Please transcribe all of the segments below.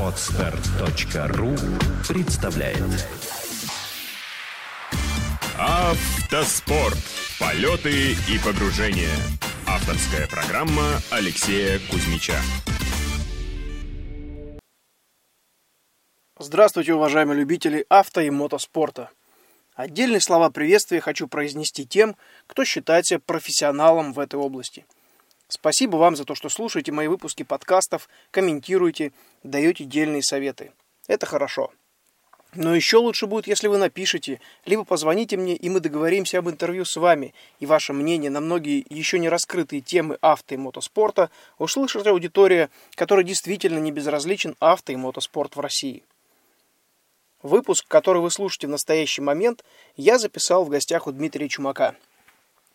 Отстар.ру представляет Автоспорт. Полеты и погружения. Авторская программа Алексея Кузьмича. Здравствуйте, уважаемые любители авто и мотоспорта. Отдельные слова приветствия хочу произнести тем, кто считает себя профессионалом в этой области – Спасибо вам за то, что слушаете мои выпуски подкастов, комментируете, даете дельные советы. Это хорошо. Но еще лучше будет, если вы напишите, либо позвоните мне, и мы договоримся об интервью с вами, и ваше мнение на многие еще не раскрытые темы авто и мотоспорта услышит аудитория, которая действительно не безразличен авто и мотоспорт в России. Выпуск, который вы слушаете в настоящий момент, я записал в гостях у Дмитрия Чумака –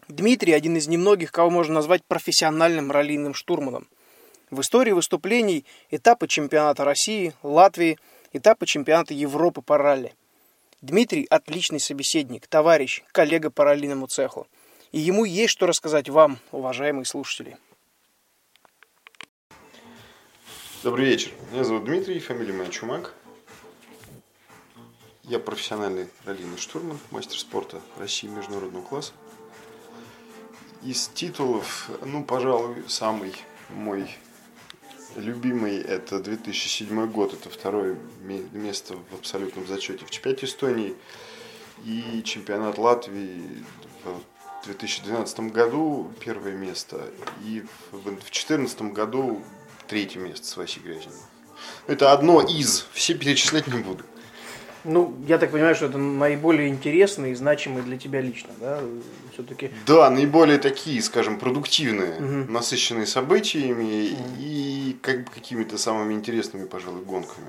Дмитрий – один из немногих, кого можно назвать профессиональным раллийным штурманом. В истории выступлений этапы чемпионата России, Латвии, этапы чемпионата Европы по ралли. Дмитрий – отличный собеседник, товарищ, коллега по раллийному цеху. И ему есть что рассказать вам, уважаемые слушатели. Добрый вечер. Меня зовут Дмитрий, фамилия моя Чумак. Я профессиональный раллийный штурман, мастер спорта России международного класса из титулов, ну, пожалуй, самый мой любимый это 2007 год, это второе место в абсолютном зачете в чемпионате Эстонии и чемпионат Латвии в 2012 году первое место и в 2014 году третье место с Васей Грязиным. Это одно из, все перечислять не буду. Ну, я так понимаю, что это наиболее интересные и значимые для тебя лично, да? Все-таки. Да, наиболее такие, скажем, продуктивные, угу. насыщенные событиями угу. и как какими-то самыми интересными, пожалуй, гонками.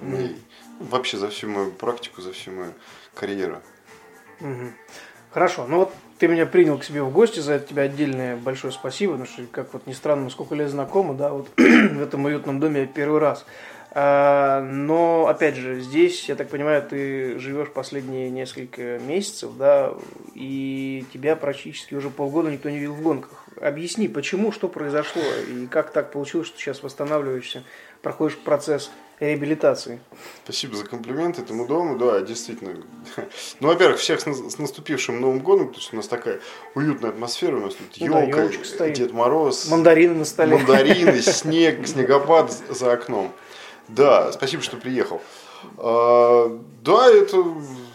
Угу. И вообще за всю мою практику, за всю мою карьеру. Угу. Хорошо, ну вот ты меня принял к себе в гости, за это тебе отдельное большое спасибо, потому что, как вот ни странно, мы сколько лет знакомы, да, вот в этом уютном доме я первый раз. А, но, опять же, здесь, я так понимаю, ты живешь последние несколько месяцев, да, и тебя практически уже полгода никто не видел в гонках. Объясни, почему, что произошло, и как так получилось, что сейчас восстанавливаешься, проходишь процесс реабилитации. Спасибо за комплимент этому дому, да, действительно. Ну, во-первых, всех с наступившим Новым годом, потому что у нас такая уютная атмосфера, у нас тут елка, ну, Дед Мороз, мандарины на столе, мандарины, снег, снегопад за окном. Да, спасибо, что приехал. А, да, это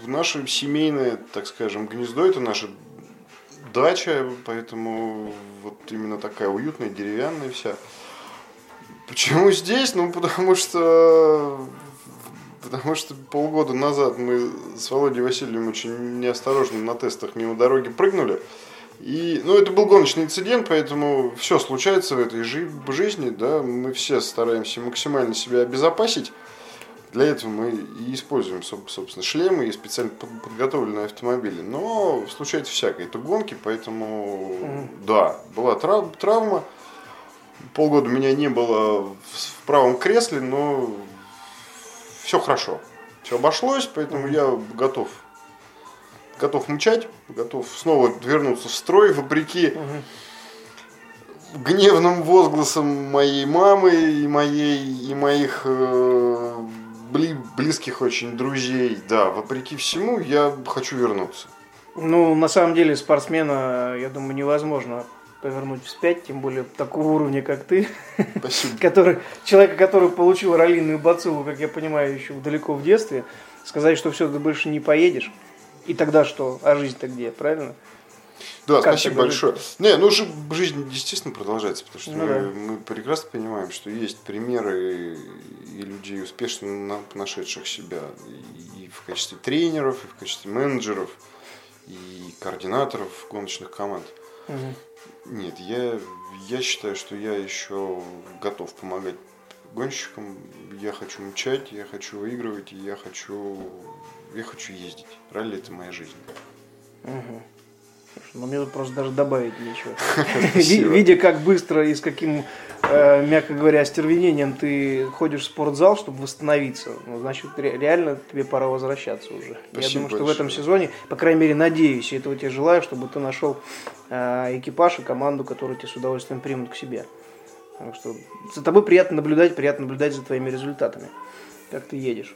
наше семейное, так скажем, гнездо, это наша дача, поэтому вот именно такая уютная, деревянная вся. Почему здесь? Ну, потому что потому что полгода назад мы с Володей Васильевым очень неосторожно на тестах мимо дороги прыгнули. И, ну, это был гоночный инцидент, поэтому все случается в этой жи- жизни, да, мы все стараемся максимально себя обезопасить. Для этого мы и используем, собственно, шлемы и специально подготовленные автомобили. Но случается всякое. Это гонки, поэтому, mm да, была трав- травма. Полгода меня не было в правом кресле, но все хорошо. Все обошлось, поэтому mm я готов готов мчать, готов снова вернуться в строй, вопреки угу. гневным возгласам моей мамы и моей и моих э, бли, близких очень друзей. Да, вопреки всему я хочу вернуться. Ну, на самом деле, спортсмена, я думаю, невозможно повернуть вспять, тем более такого уровня, как ты. Спасибо. который, человека, который получил раллийную бациллу, как я понимаю, еще далеко в детстве, сказать, что все, ты больше не поедешь. И тогда что? А жизнь-то где, правильно? Да, как спасибо большое. Не, ну жизнь естественно продолжается, потому что ну, мы, да. мы прекрасно понимаем, что есть примеры и людей успешно нашедших себя и в качестве тренеров, и в качестве менеджеров, и координаторов гоночных команд. Угу. Нет, я, я считаю, что я еще готов помогать гонщикам. Я хочу мчать, я хочу выигрывать, и я хочу я хочу ездить. Ралли это моя жизнь. Угу. Ну, мне тут просто даже добавить нечего. Видя, как быстро и с каким, э, мягко говоря, остервенением ты ходишь в спортзал, чтобы восстановиться, ну, значит, реально тебе пора возвращаться уже. Я думаю, что в этом сезоне, по крайней мере, надеюсь, и этого тебе желаю, чтобы ты нашел э, экипаж и команду, которую тебе с удовольствием примут к себе. Так что за тобой приятно наблюдать, приятно наблюдать за твоими результатами, как ты едешь.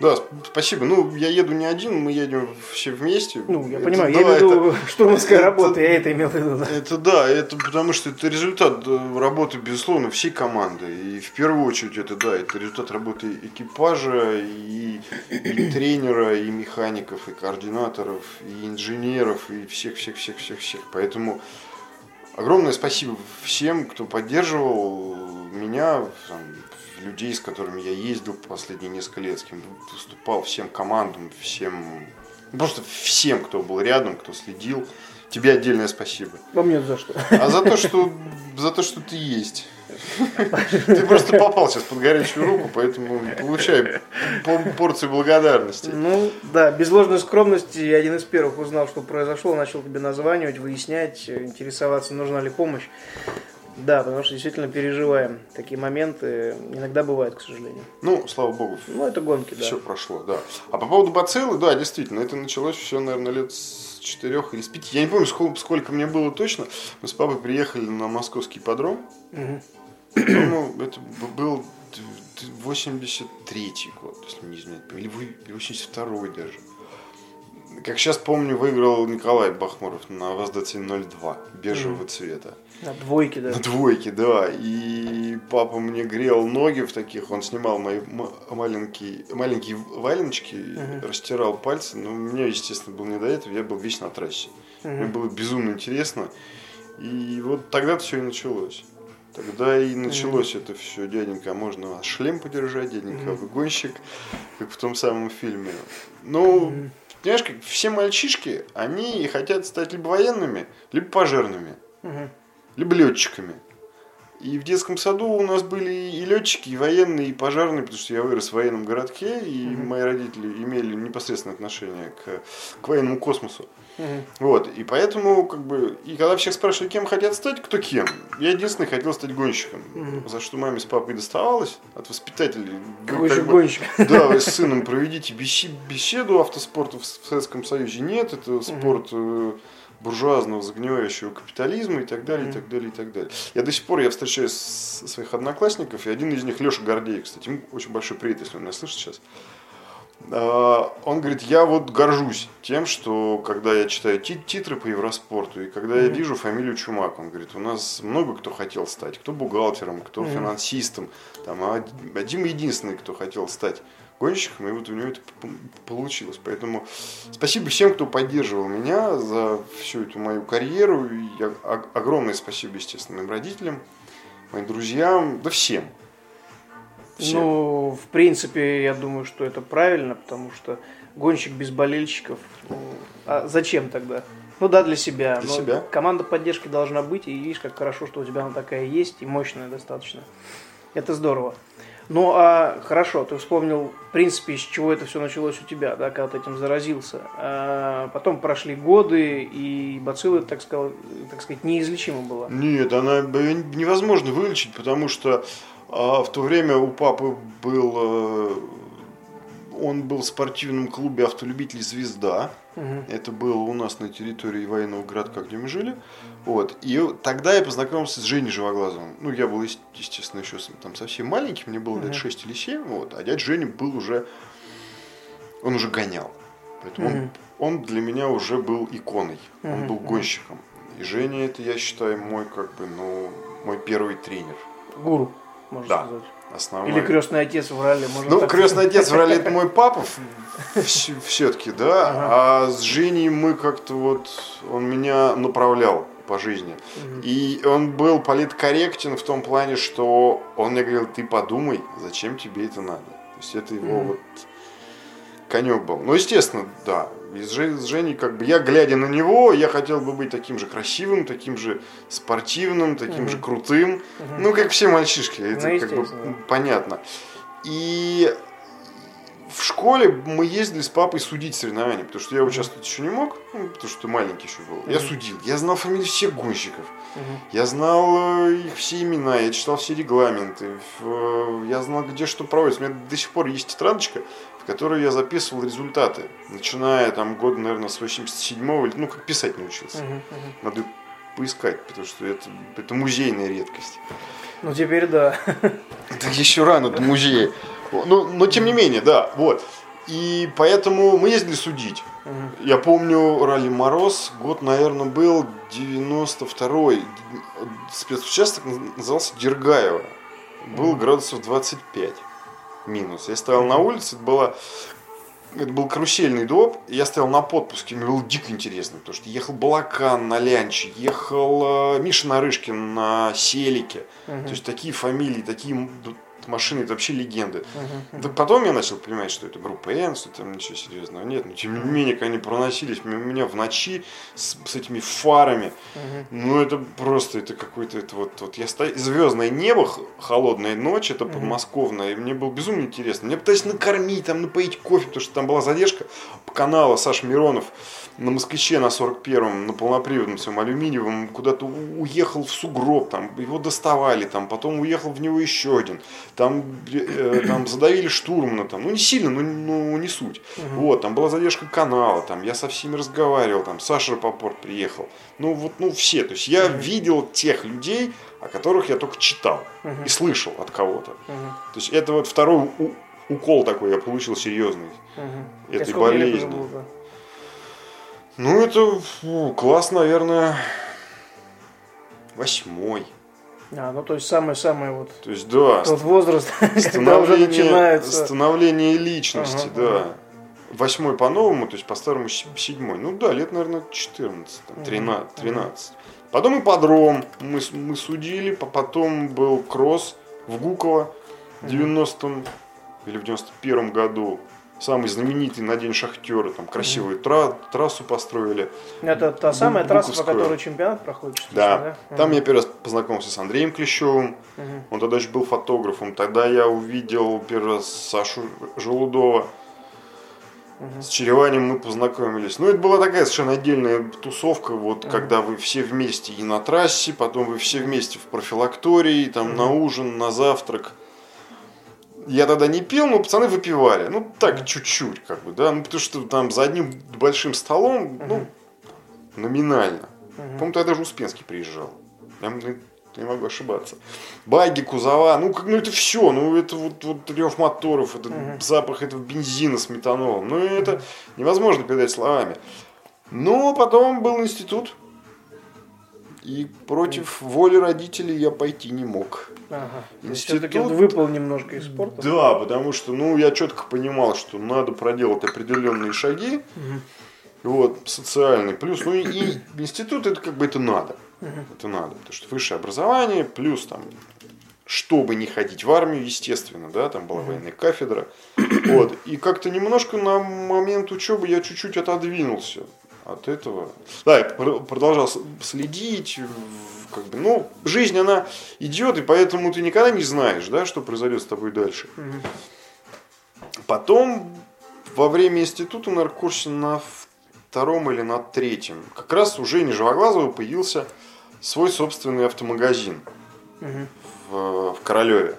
Да, спасибо. Ну, я еду не один, мы едем все вместе. Ну, я это, понимаю, да, я имею в виду это, работа, я это имел в виду. Да. Это да, это потому что это результат работы, безусловно, всей команды. И в первую очередь это да, это результат работы экипажа, и, и тренера, и механиков, и координаторов, и инженеров, и всех-всех-всех-всех-всех. Поэтому огромное спасибо всем, кто поддерживал меня, там, людей, с которыми я ездил последние несколько лет, с кем выступал, всем командам, всем, просто всем, кто был рядом, кто следил. Тебе отдельное спасибо. Вам нет за что. А за то, что, за то, что ты есть. Ты просто попал сейчас под горячую руку, поэтому получай порцию благодарности. Ну, да, без ложной скромности я один из первых узнал, что произошло, начал тебе названивать, выяснять, интересоваться, нужна ли помощь. Да, потому что действительно переживаем. Такие моменты иногда бывают, к сожалению. Ну, слава богу. Ну, это гонки, да. Все прошло, да. А по поводу бациллы, да, действительно, это началось все, наверное, лет с четырех или с пяти. Я не помню, сколько, сколько мне было точно. Мы с папой приехали на московский подром. Угу. Ну, это был 83-й год, если не изменять. Или 82-й даже. Как сейчас помню, выиграл Николай Бахмуров на ВАЗ-2102 бежевого mm. цвета. На двойке, да. На двойке, да. И папа мне грел ноги в таких, он снимал мои маленькие, маленькие валеночки, uh-huh. растирал пальцы. Но мне, естественно, было не до этого, я был весь на трассе. Uh-huh. Мне было безумно интересно. И вот тогда-то все и началось. Тогда и началось mm-hmm. это все, дяденька, а можно шлем подержать, дяденька, mm-hmm. гонщик, как в том самом фильме. Ну, mm-hmm. Понимаешь, как все мальчишки, они хотят стать либо военными, либо пожарными. Mm-hmm либо летчиками. И в детском саду у нас были и летчики, и военные, и пожарные, потому что я вырос в военном городке, и mm-hmm. мои родители имели непосредственное отношение к, к военному космосу. Mm-hmm. Вот, и поэтому, как бы, и когда всех спрашивали, кем хотят стать, кто кем, я единственный хотел стать гонщиком, mm-hmm. за что маме с папой доставалось от воспитателей. Какой же гонщик? Да, вы с сыном проведите беседу автоспорта в Советском Союзе. Нет, это спорт... Mm-hmm буржуазного загнивающего капитализма и так далее, и так далее, и так далее. Я до сих пор я встречаюсь с своих одноклассников, и один из них Леша Гордеев, кстати, ему очень большой привет, если он меня слышит сейчас. А, он говорит, я вот горжусь тем, что когда я читаю титры по Евроспорту, и когда я вижу фамилию Чумак, он говорит, у нас много кто хотел стать, кто бухгалтером, кто финансистом, там, а Дима единственный, кто хотел стать гонщиком, и вот у него это получилось. Поэтому спасибо всем, кто поддерживал меня за всю эту мою карьеру. И огромное спасибо, естественно, моим родителям, моим друзьям, да всем. Всем. Ну, в принципе, я думаю, что это правильно, потому что гонщик без болельщиков, ну, а зачем тогда? Ну да, для себя. Для но себя. Команда поддержки должна быть, и видишь, как хорошо, что у тебя она такая есть и мощная достаточно. Это здорово. Ну, а хорошо, ты вспомнил, в принципе, с чего это все началось у тебя, да, когда ты этим заразился. А потом прошли годы, и бацилла, так, сказал, так сказать, неизлечима была. Нет, она невозможно вылечить, потому что а, в то время у папы был э, он был в спортивном клубе автолюбителей «Звезда». Угу. Это было у нас на территории военного городка, где мы жили. Вот. И тогда я познакомился с Женей Живоглазовым. Ну, я был, естественно, еще там совсем маленький, мне было угу. лет 6 или 7. Вот. А дядя Женя был уже... Он уже гонял. Поэтому угу. он, он для меня уже был иконой. Угу. Он был гонщиком. И Женя это, я считаю, мой как бы, ну, мой первый тренер. Гуру, можно да. сказать. Основной. Или крестный отец в ралли. Можно ну, крестный отец в ралли это мой папа все-таки, да. Ага. А с Женей мы как-то вот, он меня направлял по жизни. Угу. И он был политкорректен в том плане, что он мне говорил, ты подумай, зачем тебе это надо. То есть это его угу. вот конек был. Ну, естественно, да. И с Женей, как бы, я глядя на него, я хотел бы быть таким же красивым, таким же спортивным, таким угу. же крутым. Угу. Ну, как все мальчишки, это ну, как бы понятно. И в школе мы ездили с папой судить соревнования, потому что я участвовать еще не мог, ну, потому что маленький еще был. Я судил, я знал фамилии всех гонщиков, я знал э, их все имена, я читал все регламенты, я знал, где что проводится. У меня до сих пор есть тетрадочка, в которой я записывал результаты, начиная там года, наверное, с 87-го, ну, как писать научился. Надо поискать, потому что это, это музейная редкость. Ну, теперь да. Это еще рано до музея. Но, но тем не менее, да, вот. И поэтому мы ездили судить. Я помню ралли Мороз, год, наверное, был 92-й. Спецучасток назывался Дергаево. Был градусов 25 минус. Я стоял на улице, это была это был карусельный доп, я стоял на подпуске, мне было дико интересно, потому что ехал Балакан на Лянче, ехал э, Миша Нарышкин на Селике, угу. то есть такие фамилии, такие машины, это вообще легенды. Uh-huh. Да потом я начал понимать, что это группа N, что там ничего серьезного нет. Но тем не менее, они проносились у меня в ночи с, с этими фарами, uh-huh. ну это просто, это какой-то, это вот, вот я стою, звездное небо, холодная ночь, это uh-huh. подмосковное, и мне было безумно интересно. Мне пытались накормить, там, напоить кофе, потому что там была задержка по каналу Саш Миронов на москвиче на 41-м, на полноприводном своем алюминиевом, куда-то уехал в сугроб, там, его доставали, там, потом уехал в него еще один, там, э, там задавили штурмана, там, ну не сильно, но, но не суть. Угу. Вот, там была задержка канала, там, я со всеми разговаривал, там, Саша Рапопорт приехал, ну вот, ну все, то есть я угу. видел тех людей, о которых я только читал угу. и слышал от кого-то. Угу. То есть это вот второй укол такой я получил серьезный угу. этой болезни. Ну, это фу, класс, наверное, восьмой. А, ну то есть самый-самый вот. То есть, да. Тот возраст, когда уже начинается. Становление личности, ага, да. Ага. Восьмой по-новому, то есть по-старому седьмой. Ну да, лет, наверное, 14, там, 13. 13. Потом ипподром мы, мы судили, потом был кросс в Гуково в 90-м или в 91-м году самый знаменитый на день шахтера, там красивую тра- трассу построили. Это та самая трасса, по которой чемпионат проходит? Да. да? Там mm я первый раз познакомился с Андреем Клещевым, mm он тогда еще был фотографом. Тогда я увидел первый раз Сашу Желудова. С Череванием мы познакомились. Ну, это была такая совершенно отдельная тусовка, вот, uh когда вы все вместе и на трассе, потом вы все вместе в профилактории, там, uh на ужин, на завтрак. Я тогда не пил, но пацаны выпивали. Ну, так, чуть-чуть, как бы, да. Ну, потому что там за одним большим столом, ну, номинально. По-моему, тогда даже Успенский приезжал. Я не могу ошибаться. Баги, кузова, ну, как, ну это все, ну это вот, вот рев моторов, это uh запах этого бензина с метанолом. Ну, это невозможно передать словами. Но потом был институт, и против воли родителей я пойти не мог. Ага. Институт... Все-таки выпал немножко из спорта? Да, потому что ну, я четко понимал, что надо проделать определенные шаги. Угу. Вот, социальный. Плюс, ну и, и институт это как бы это надо. Угу. Это надо. Потому что высшее образование, плюс там чтобы не ходить в армию, естественно, да, там была военная кафедра. Вот. И как-то немножко на момент учебы я чуть-чуть отодвинулся от этого. Да, я продолжал следить, как бы, ну, жизнь, она идет, и поэтому ты никогда не знаешь, да, что произойдет с тобой дальше. Потом, во время института, на курсе на втором или на третьем, как раз у Жени Живоглазова появился свой собственный автомагазин в, в Королеве.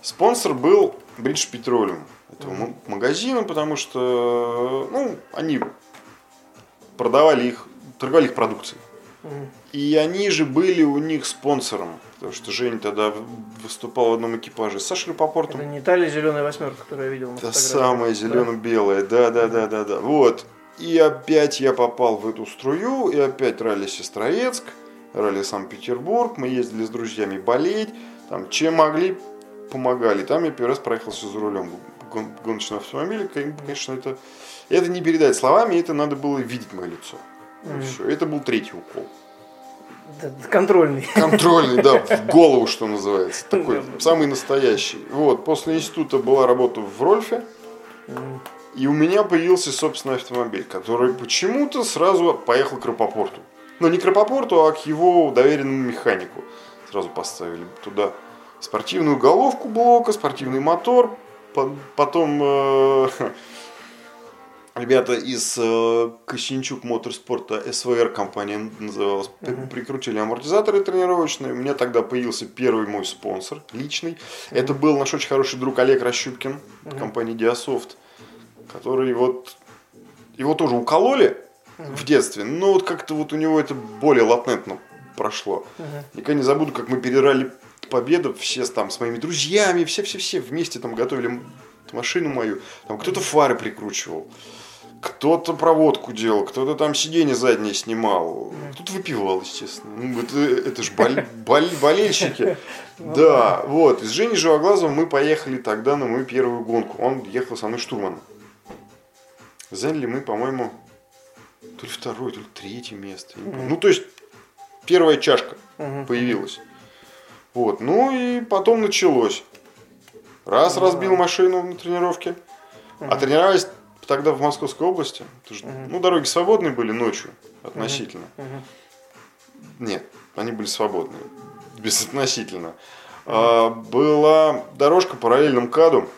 Спонсор был British Petroleum этого магазина, потому что ну, они продавали их, торговали их продукцией. И они же были у них спонсором. Потому что Женя тогда выступал в одном экипаже с Сашей Попортом. Это не та ли зеленая восьмерка, которую я видел на Та самая зелено-белая, да, да, да, да, да. Вот. И опять я попал в эту струю, и опять ралли Сестроецк, ралли Санкт-Петербург. Мы ездили с друзьями болеть, там чем могли, помогали. Там я первый раз проехался за рулем гоночного автомобиля. Конечно, это это не передать словами, это надо было видеть мое лицо. Mm. Все. Это был третий укол. Контрольный. Контрольный, да, в голову, что называется. Такой самый настоящий. Вот, после института была работа в Рольфе. И у меня появился собственный автомобиль, который почему-то сразу поехал к Рапопорту. Но не к Рапопорту, а к его доверенному механику. Сразу поставили туда спортивную головку блока, спортивный мотор. Потом э, ребята из э, Косинчук Моторспорта, СВР компания называлась, uh-huh. прикрутили амортизаторы тренировочные. У меня тогда появился первый мой спонсор личный. Uh-huh. Это был наш очень хороший друг Олег Рощупкин, uh-huh. компании Диасофт, который вот его тоже укололи uh-huh. в детстве, но вот как-то вот у него это более латентно прошло. Никогда не забуду, как мы перерали победу, все там с моими друзьями, все-все-все вместе там готовили машину мою. Там кто-то фары прикручивал, кто-то проводку делал, кто-то там сиденье заднее снимал, кто-то выпивал, естественно. Ну, это, это же боль, боль, болельщики. Да, вот. И с Женей Живоглазовым мы поехали тогда на мою первую гонку. Он ехал со мной штурманом. Заняли мы, по-моему, то ли второе, то ли третье место. Ну, то есть, первая чашка появилась. Вот. Ну и потом началось. Раз разбил машину на тренировке. А тренировались тогда в Московской области. Ну, дороги свободные были ночью относительно. Нет, они были свободные. Безотносительно. А, была дорожка параллельно МКАДу.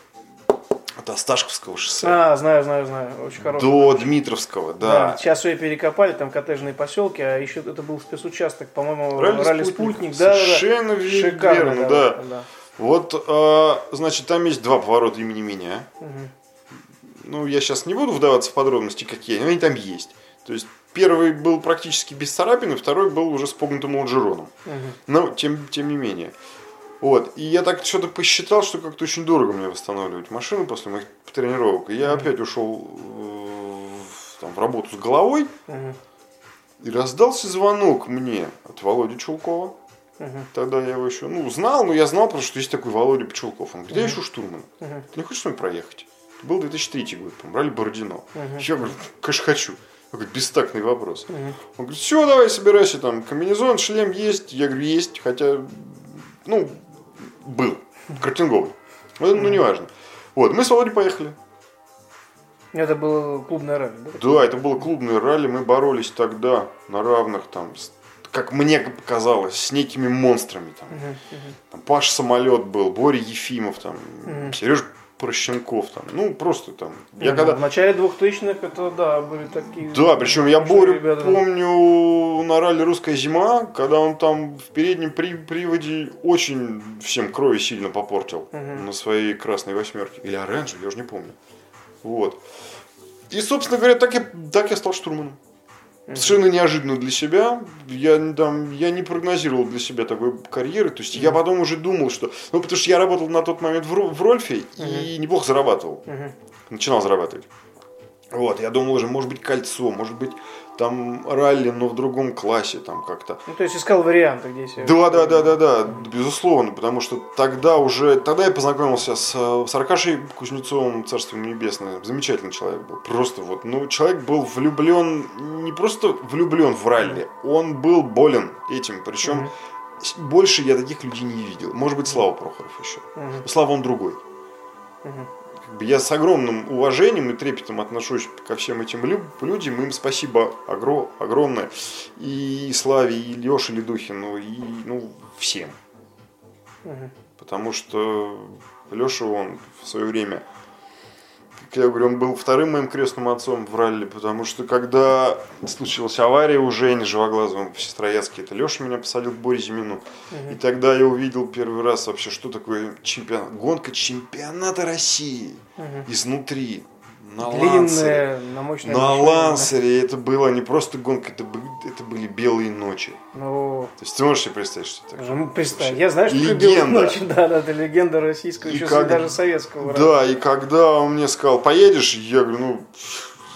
От Осташковского шоссе. А, знаю, знаю, знаю. Очень хороший. До Дмитровского, да. Да, сейчас ее перекопали, там коттеджные поселки, а еще это был спецучасток, по-моему, Ралли ралли «Спутник». спутник, да, да, да. Совершенно верно, да. дорога, да. Вот, а, значит, там есть два поворота имени меня. Ну, я сейчас не буду вдаваться в подробности, какие они, они там есть. То есть, первый был практически без царапины, второй был уже с погнутым лонжероном. Но, тем, тем не менее. Вот. И я так что-то посчитал, что как-то очень дорого мне восстанавливать машину после моих тренировок. И я опять ушел э, в- там, в работу с головой. И раздался звонок мне от Володи Чулкова. Тогда я его еще, ну, знал, но я знал просто, что есть такой Володя Пчелков. Он говорит, я ищу штурмана. Ты не хочешь с нами проехать? Это был 2003 год, брали Бородино. Я говорю, конечно, хочу. Он говорит, бестактный вопрос. Он говорит, все, давай, собирайся, там, комбинезон, шлем есть. Я говорю, есть, хотя, ну, был, картинговый. Ну, ну, неважно. Вот, мы с Володей поехали. Это было клубное ралли, да? Да, это было клубное ралли, мы боролись тогда на равных, там, с- как мне показалось, с некими монстрами. Там, Там Паш Самолет был, Боря Ефимов, там, Сереж Прощенков, там, ну просто там. Я Мгм. когда... В начале 2000-х это, да, были такие... Да, причем я Борю ребята. помню на ралли «Русская зима», когда он там в переднем при- приводе очень всем крови сильно попортил на своей красной восьмерке. Или оранжевой, я уже не помню. Вот. И, собственно говоря, так я, так я стал штурманом. Совершенно неожиданно для себя. Я, там, я не прогнозировал для себя такой карьеры. То есть я потом уже думал, что... Ну, потому что я работал на тот момент в, в Рольфе и неплохо зарабатывал. Начинал зарабатывать. Вот, я думал уже, может быть, кольцо, может быть, там ралли, но в другом классе, там как-то. Ну, то есть искал варианты, где себе... Да, да, да, да, да, безусловно, потому что тогда уже, тогда я познакомился с, с Аркашей Кузнецовым, Царство ему небесное, замечательный человек был, просто вот, ну, человек был влюблен, не просто влюблен в ралли, он был болен этим, причем с- больше я таких людей не видел, может быть, Слава Прохоров еще, Но Слава он другой. Как бы Я с огромным уважением и трепетом отношусь ко всем этим лю- людям. Им спасибо огро- огромное. И Славе, и Леше Ледухину, и ну, всем. Потому что Леша, он в свое время, я говорю, он был вторым моим крестным отцом в ралли, потому что когда случилась авария у Жени Живоглазова в Сестрояцке, это Леша меня посадил к Боре Зимину. И тогда я увидел первый раз вообще, что такое чемпионат. Гонка чемпионата России изнутри. На лансере. Длинная, на мощной На машине, лансере это было не просто гонка, это были, это были белые ночи. Ну, То есть ты можешь себе представить, что это такое? ну, представь, Вообще я знаю, что легенда. любил ночь, да, да, это легенда российского, И еще как- даже советского. Да, и когда он мне сказал, поедешь, я говорю, ну,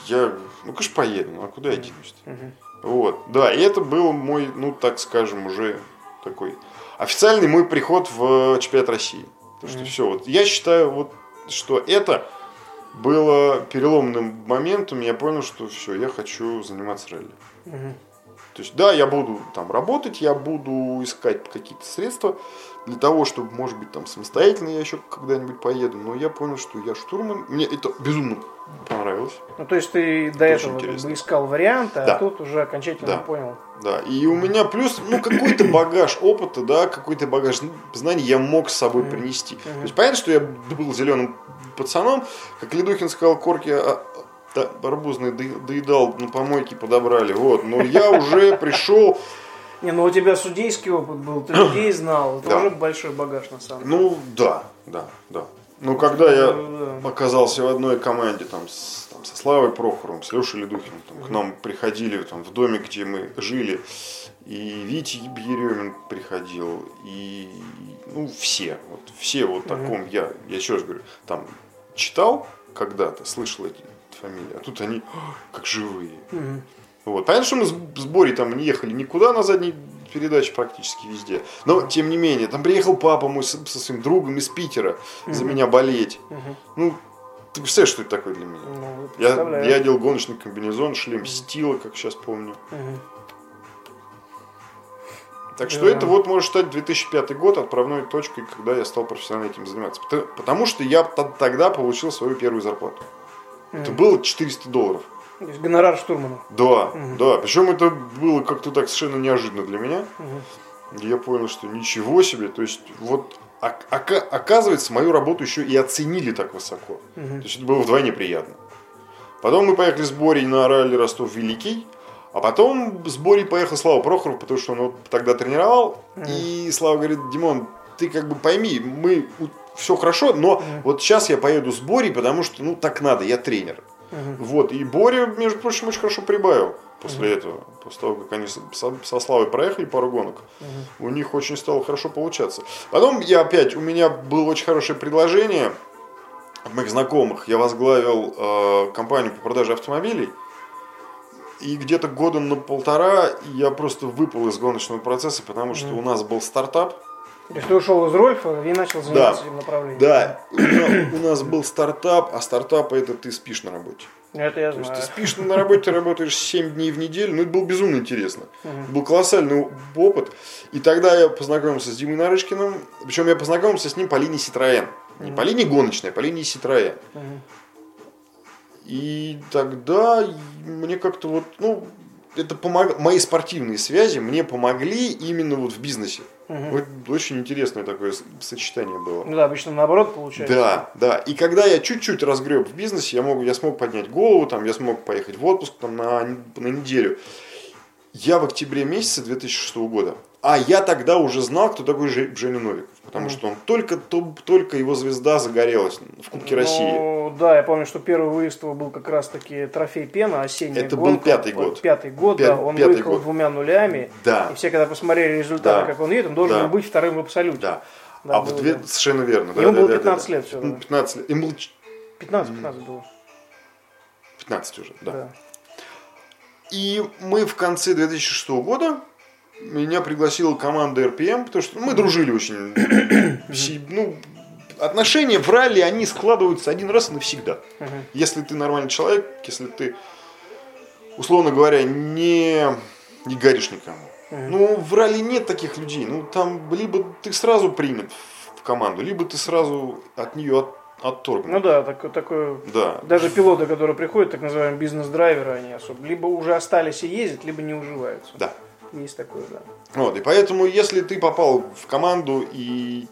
я, ну, конечно, поеду, ну, а куда я денусь-то? Вот, да, и это был мой, ну, так скажем, уже такой официальный мой приход в чемпионат России. Потому что все, вот, я считаю, вот, что это было переломным моментом, я понял, что все, я хочу заниматься ралли. То есть, да, я буду там работать, я буду искать какие-то средства для того, чтобы, может быть, там самостоятельно я еще когда-нибудь поеду. Но я понял, что я штурман. Мне это безумно понравилось. Ну, то есть ты до очень этого как бы искал варианты, Да. а тут уже окончательно Да. понял. Да, и у меня плюс, ну, какой-то багаж опыта, да, какой-то багаж знаний я мог с собой принести. То есть, понятно, что я был зеленым пацаном, как Ледухин сказал, корки а, да, арбузные до- доедал, на помойке подобрали, вот. Но я уже пришел, Не, ну у тебя судейский опыт был, ты людей знал, это Да. уже большой багаж на самом деле. ну, да, да, да. Ну, когда я Да. оказался в одной команде там, с, там, со Славой Прохоровым, с Лешей Ледухиным, там, к нам приходили там, в доме, где мы жили, и Витя Еремин приходил, и ну, все, вот, все вот таком я, я еще раз говорю, там читал когда-то, слышал эти фамилии, а тут они как живые. Мгм. Вот. Понятно, что мы с Борей там не ехали никуда на задней передаче практически везде. Но, тем не менее, там приехал папа мой с- со своим другом из Питера за меня болеть. Мгм. Ну, ты представляешь, что это такое для меня? Ну, Я, я одел гоночный комбинезон, шлем стила, как сейчас помню. Мгм. Так что Да. это вот может стать 2005 год отправной точкой, когда я стал профессионально этим заниматься. Пото- Потому что я тогда получил свою первую зарплату. Это было 400 долларов. То есть гонорар штурмана. Да, да. Причем это было как-то так совершенно неожиданно для меня. Мгм. Я понял, что ничего себе. То есть, вот ок- ока- оказывается, мою работу еще и оценили так высоко. Мгм. То есть, это было вдвойне приятно. Потом мы поехали с Борей на ралли Ростов-Великий. А потом с Борей поехал Слава Прохоров, потому что он вот тогда тренировал. И Слава говорит, Димон, ты как бы пойми, мы все хорошо, но вот сейчас я поеду с Борей, потому что ну так надо, я тренер. Вот, и Боря, между прочим, очень хорошо прибавил после этого. После того, как они со, Славой проехали пару гонок, у них очень стало хорошо получаться. Потом я опять, у меня было очень хорошее предложение от моих знакомых. Я возглавил э, компанию по продаже автомобилей. И где-то года на полтора я просто выпал из гоночного процесса, потому что у нас был стартап. То есть ты ушел из Рольфа и начал заниматься этим направлением. Да, у на- у нас был стартап, а стартап это ты спишь на работе. Это я То есть знаю. ты спишь на работе, ты работаешь 7 дней в неделю. Ну, это было безумно интересно. Был колоссальный опыт. И тогда я познакомился с Димой Нарышкиным. Причем я познакомился с ним по линии Citroën. Не по линии гоночной, а по линии Citroën. Мгм. И тогда мне как-то вот, ну, это помог... мои спортивные связи мне помогли именно вот в бизнесе. Вот очень интересное такое сочетание было. Ну да, обычно наоборот получается. Да, да. И когда я чуть-чуть разгреб в бизнесе, я, мог, я смог поднять голову, там, я смог поехать в отпуск там, на, на неделю. Я в октябре месяце 2006 года. А я тогда уже знал, кто такой Же- Женя Новиков. Потому что он только, то- только его звезда загорелась в Кубке России. Ну, да, я помню, что первый выезд его был как раз таки трофей Пена, осенняя Это был гонка. пятый Вот, год. Пятый год, Пя- да. Он пятый выехал год. двумя нулями. Да. И все, когда посмотрели результаты, Да. как он едет, он должен Да. был быть вторым в абсолюте. Да. Да, а в было, две... да. Совершенно верно. Ему да, было да, 15 да, лет да. 15 лет. Ему ч- 15-15 было. 15 уже, да. Да. И мы в конце 2006 года меня пригласила команда РПМ, потому что мы дружили очень. Ну, отношения в ралли, они складываются один раз и навсегда. Если ты нормальный человек, если ты, условно говоря, не, не горишь никому. Ну, в ралли нет таких людей. Ну, там либо ты сразу принят в команду, либо ты сразу от нее от, отторгнут. Ну да, такой, такой Да. даже пилоты, которые приходят, так называемые бизнес-драйверы, они особо либо уже остались и ездят, либо не уживаются. Да. Есть такое, да. Вот, и поэтому, если ты попал в команду, и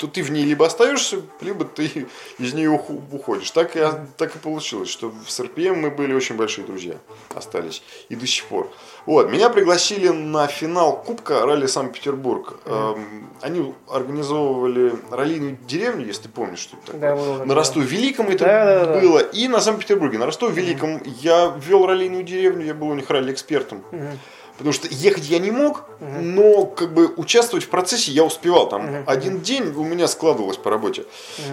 то ты в ней либо остаешься, либо ты из нее уходишь. Так и, так и получилось, что с РПМ мы были очень большие друзья, остались и до сих пор. Вот, меня пригласили на финал Кубка ралли Санкт-Петербург. Эм, они организовывали раллийную деревню, если ты помнишь, что это такое. Да, было. На Ростове-Великом это Да-да-да. было, и на Санкт-Петербурге. На Ростове-Великом я вел раллийную деревню, я был у них ралли-экспертом. Потому что ехать я не мог, но как бы участвовать в процессе я успевал. Там один день у меня складывалось по работе.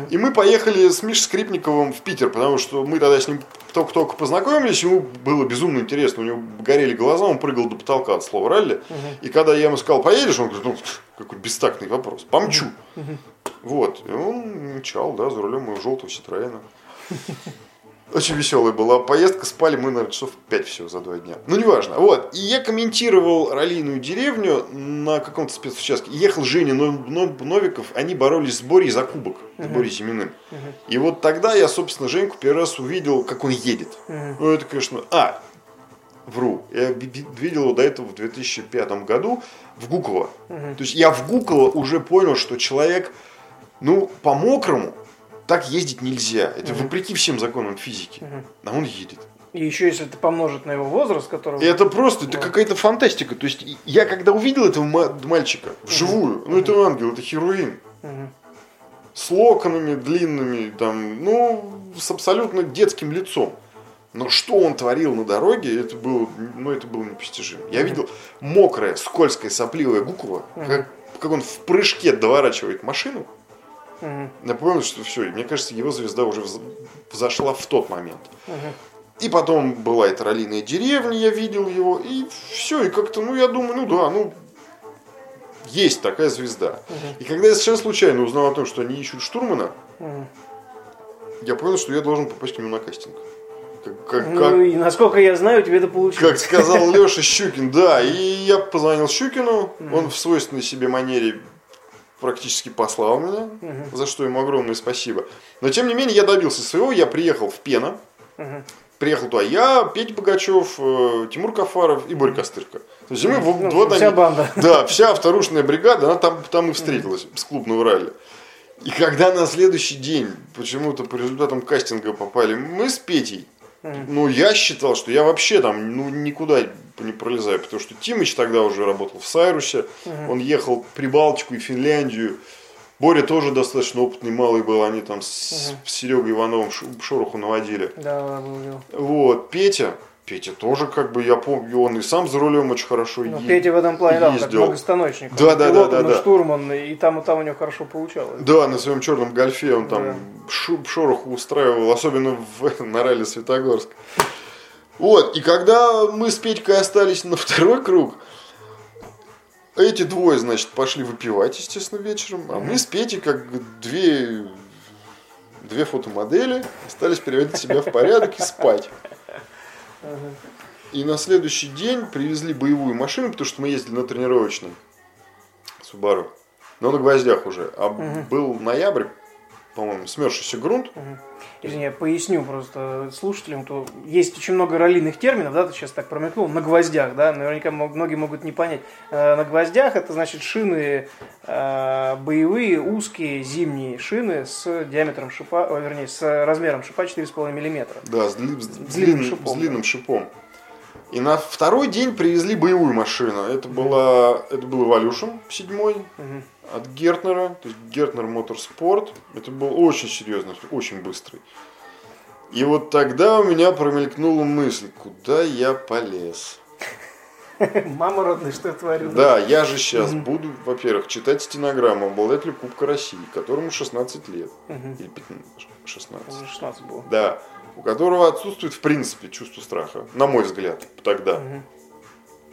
И мы поехали с Мишей Скрипниковым в Питер, потому что мы тогда с ним только-только познакомились, ему было безумно интересно, у него горели глаза, он прыгал до потолка от слова ралли. И когда я ему сказал, поедешь, он говорит, ну, какой бестактный вопрос, помчу. Вот, и он мчал, да, за рулем моего желтого Ситроена. Очень веселая была поездка, спали мы, наверное, часов 5 всего за два дня. Ну, неважно. Вот, и я комментировал раллийную деревню на каком-то спецучастке. Ехал Женя Но- Но- Новиков, они боролись с Борей за кубок, с Борей Зиминым. И вот тогда я, собственно, Женьку первый раз увидел, как он едет. Ну, это, конечно... А, вру. Я ви- ви- видел его до этого в 2005 году в Гуково. То есть я в Гуково уже понял, что человек, ну, по-мокрому так ездить нельзя. Это вопреки всем законам физики. А он едет. И еще если это помножить на его возраст, который... Это просто, это какая-то фантастика. То есть я когда увидел этого ма- мальчика вживую, ну это ангел, это хероин. с локонами длинными, там, ну, с абсолютно детским лицом. Но что он творил на дороге, это было, ну, это было непостижимо. Я видел мокрая, скользкая, сопливая Гукова, как, как он в прыжке доворачивает машину. Я понял, что все, мне кажется, его звезда уже вз- взошла в тот момент. И потом была эта раллийная деревня, я видел его, и все, и как-то, ну, я думаю, ну да, ну, есть такая звезда. И когда я совершенно случайно узнал о том, что они ищут штурмана, я понял, что я должен попасть к нему на кастинг. Как, как- Ну и насколько я знаю, у тебя это получилось. как сказал Леша Щукин, да. И я позвонил Щукину, он в свойственной себе манере практически послал меня, за что ему огромное спасибо. Но тем не менее я добился своего, я приехал в Пено, приехал туда я, Петя Богачев, э, Тимур Кафаров и Боря Костырка. То есть мы Ну, вот вся они- банда. Да, вся вторушная бригада, она там, там и встретилась с клубного ралли. И когда на следующий день почему-то по результатам кастинга попали мы с Петей, ну, я считал, что я вообще там ну, никуда не пролезаю, потому что Тимыч тогда уже работал в Сайрусе, он ехал в Прибалтику и Финляндию. Боря тоже достаточно опытный малый был, они там с, с Серегой Ивановым шороху наводили. Да, был. Вот, Петя, Петя тоже как бы, я помню, он и сам за рулем очень хорошо Ну, е- Петя в этом плане, да, как многостаночник. Да, Он да, пилот, да, да, да. штурман, и там, и там у него хорошо получалось. Да, на своем черном гольфе он там Да. шороху устраивал, особенно в, на ралли Светогорск. Вот, и когда мы с Петькой остались на второй круг, эти двое, значит, пошли выпивать, естественно, вечером, а мы с Петей, как две, две фотомодели, остались приводить себя в порядок и спать. И на следующий день привезли боевую машину, потому что мы ездили на тренировочной Субару. Но на гвоздях уже. А был ноябрь, по-моему, смерзшийся грунт. Извини, я поясню просто слушателям, то есть очень много раллийных терминов, да, ты сейчас так промелькнул, на гвоздях, да, наверняка многие могут не понять. Э, На гвоздях это значит шины э, боевые, узкие, зимние шины с диаметром шипа, о, вернее, с размером шипа 4,5 миллиметра. Да, с, дли- с длинным длинным, шипом, с длинным шипом. И на второй день привезли боевую машину. Это, была, это был Evolution 7 от Гертнера, то есть Гертнер Моторспорт. Это был очень серьезный, очень быстрый. И вот тогда у меня промелькнула мысль, куда я полез. Мама родная, что я творю? Да, я же сейчас буду, во-первых, читать стенограмму обладателю Кубка России, которому 16 лет. Или 15, 16. Уже 16 было. Да, у которого отсутствует в принципе чувство страха, на мой взгляд, тогда.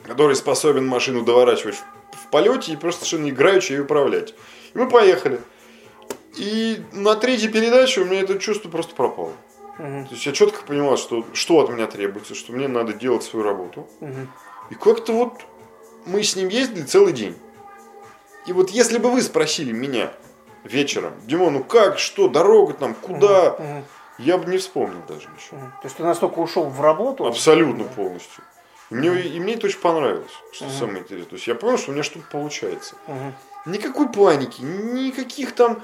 Который способен машину доворачивать в, в полете и просто совершенно играючи ее управлять. И мы поехали. И на третьей передаче у меня это чувство просто пропало. То есть я четко понимал, что, что от меня требуется, что мне надо делать свою работу. И как-то вот мы с ним ездили целый день. И вот если бы вы спросили меня вечером, Димон, ну как, что, дорога там, куда, я бы не вспомнил даже ничего. То есть ты настолько ушел в работу? Абсолютно полностью. И мне, и мне это очень понравилось, что самое интересное. То есть я понял, что у меня что-то получается. Никакой паники, никаких там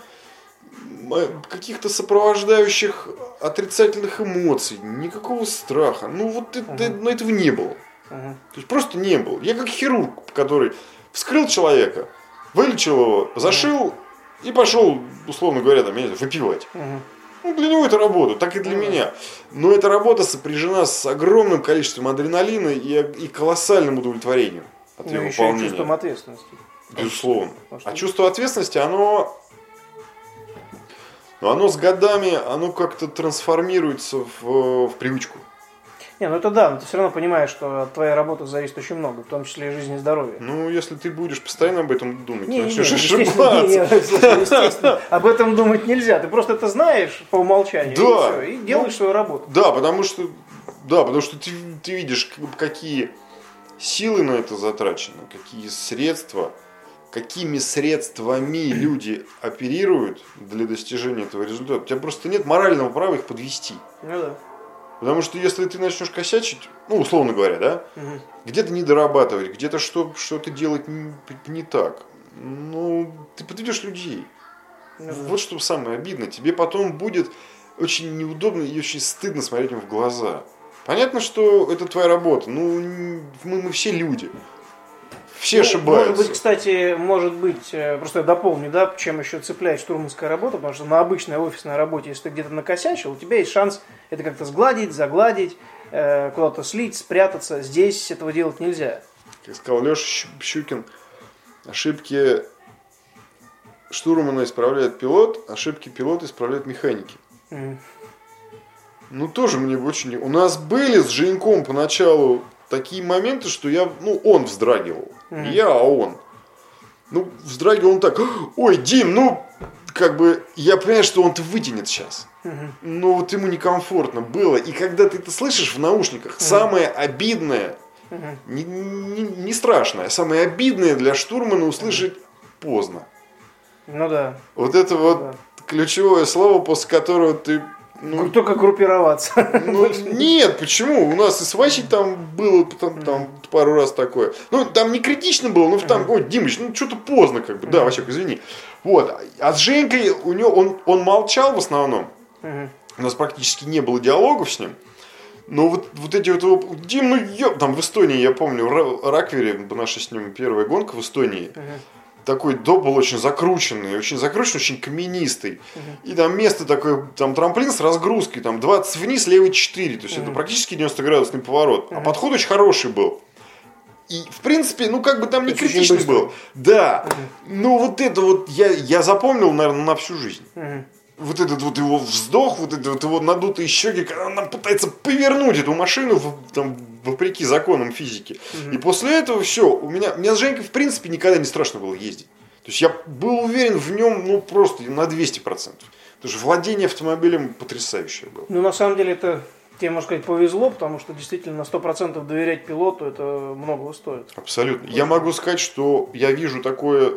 э, каких-то сопровождающих отрицательных эмоций, никакого страха. Ну вот это, ну, этого не было. То есть просто не было. Я как хирург, который вскрыл человека, вылечил его, зашил и пошел, условно говоря, там, я не знаю, выпивать. Ну, для него это работа, так и для меня. Но эта работа сопряжена с огромным количеством адреналина и, и колоссальным удовлетворением от Ну, ее еще и выполнения. чувством ответственности. Безусловно. А чувство ответственности, оно, оно с годами, оно как-то трансформируется в, в привычку. Не, ну это да, но ты все равно понимаешь, что от твоей работы зависит очень много, в том числе и жизнь и здоровье. Ну, если ты будешь постоянно об этом думать, Не, ты не, не, начнешь естественно, не, ошибаться. не, слушай, естественно, об этом думать нельзя. Ты просто это знаешь по умолчанию, Да. и, всё, и делаешь Ну, свою работу. Да, потому что, да, потому что ты, ты видишь, какие силы на это затрачены, какие средства, какими средствами люди оперируют для достижения этого результата. У тебя просто нет морального права их подвести. Ну да. Потому что если ты начнешь косячить, ну, условно говоря, да, где-то не дорабатывать, где-то что, что-то делать не, не так, ну, ты подведешь людей. Вот что самое обидное. Тебе потом будет очень неудобно и очень стыдно смотреть им в глаза. Понятно, что это твоя работа. Ну, мы, мы все люди. Все Ну, ошибаются. Может быть, кстати, может быть, э, просто я дополню, да, чем еще цепляет штурманская работа, потому что на обычной офисной работе, если ты где-то накосячил, у тебя есть шанс это как-то сгладить, загладить, э, куда-то слить, спрятаться. Здесь этого делать нельзя. Как сказал Леша Щукин, ошибки штурмана исправляет пилот, ошибки пилота исправляют механики. Мгм. Ну, тоже мне очень... У нас были с Женьком поначалу такие моменты, что я... Ну, он вздрагивал. Не я, а он. Ну, вздрагивал он так. Ой, Дим, ну, как бы, я понимаю, что он-то вытянет сейчас. Но вот ему некомфортно было. И когда ты это слышишь в наушниках, самое обидное, не, не- не страшное, а самое обидное для штурмана услышать поздно. Ну да. Вот это вот Да. ключевое слово, после которого ты... Ну, Только группироваться. ну, нет, почему? У нас и с Васей там было там, там пару раз такое. Ну, там не критично было, но там, ой, Димыч, ну что-то поздно, как бы. Да, Васек, извини. Вот. А с Женькой у него он, он молчал в основном. Мгм. У нас практически не было диалогов с ним. Но вот, вот эти вот, его- Дим, ну ёб, там в Эстонии, я помню, в Ра- Раквере, наша с ним первая гонка в Эстонии, такой доп был очень закрученный, очень закрученный, очень каменистый. И там место такое, там трамплин с разгрузкой, там 20 вниз, левый 4, то есть это практически 90 градусный поворот. А подход очень хороший был. И, в принципе, ну, как бы там не критичный был. Да. Ну, вот это вот я, я запомнил, наверное, на всю жизнь Мгм. вот этот вот его вздох, вот это вот его надутые щеки, когда он там пытается повернуть эту машину в- там, вопреки законам физики. И после этого все, у меня, у меня с Женькой в принципе никогда не страшно было ездить. То есть я был уверен в нем, ну просто на 200%. Потому что владение автомобилем потрясающее было. Ну, на самом деле, это тебе, можно сказать, повезло, потому что действительно на 100% доверять пилоту, это многого стоит. Абсолютно. Я могу сказать, что я вижу такое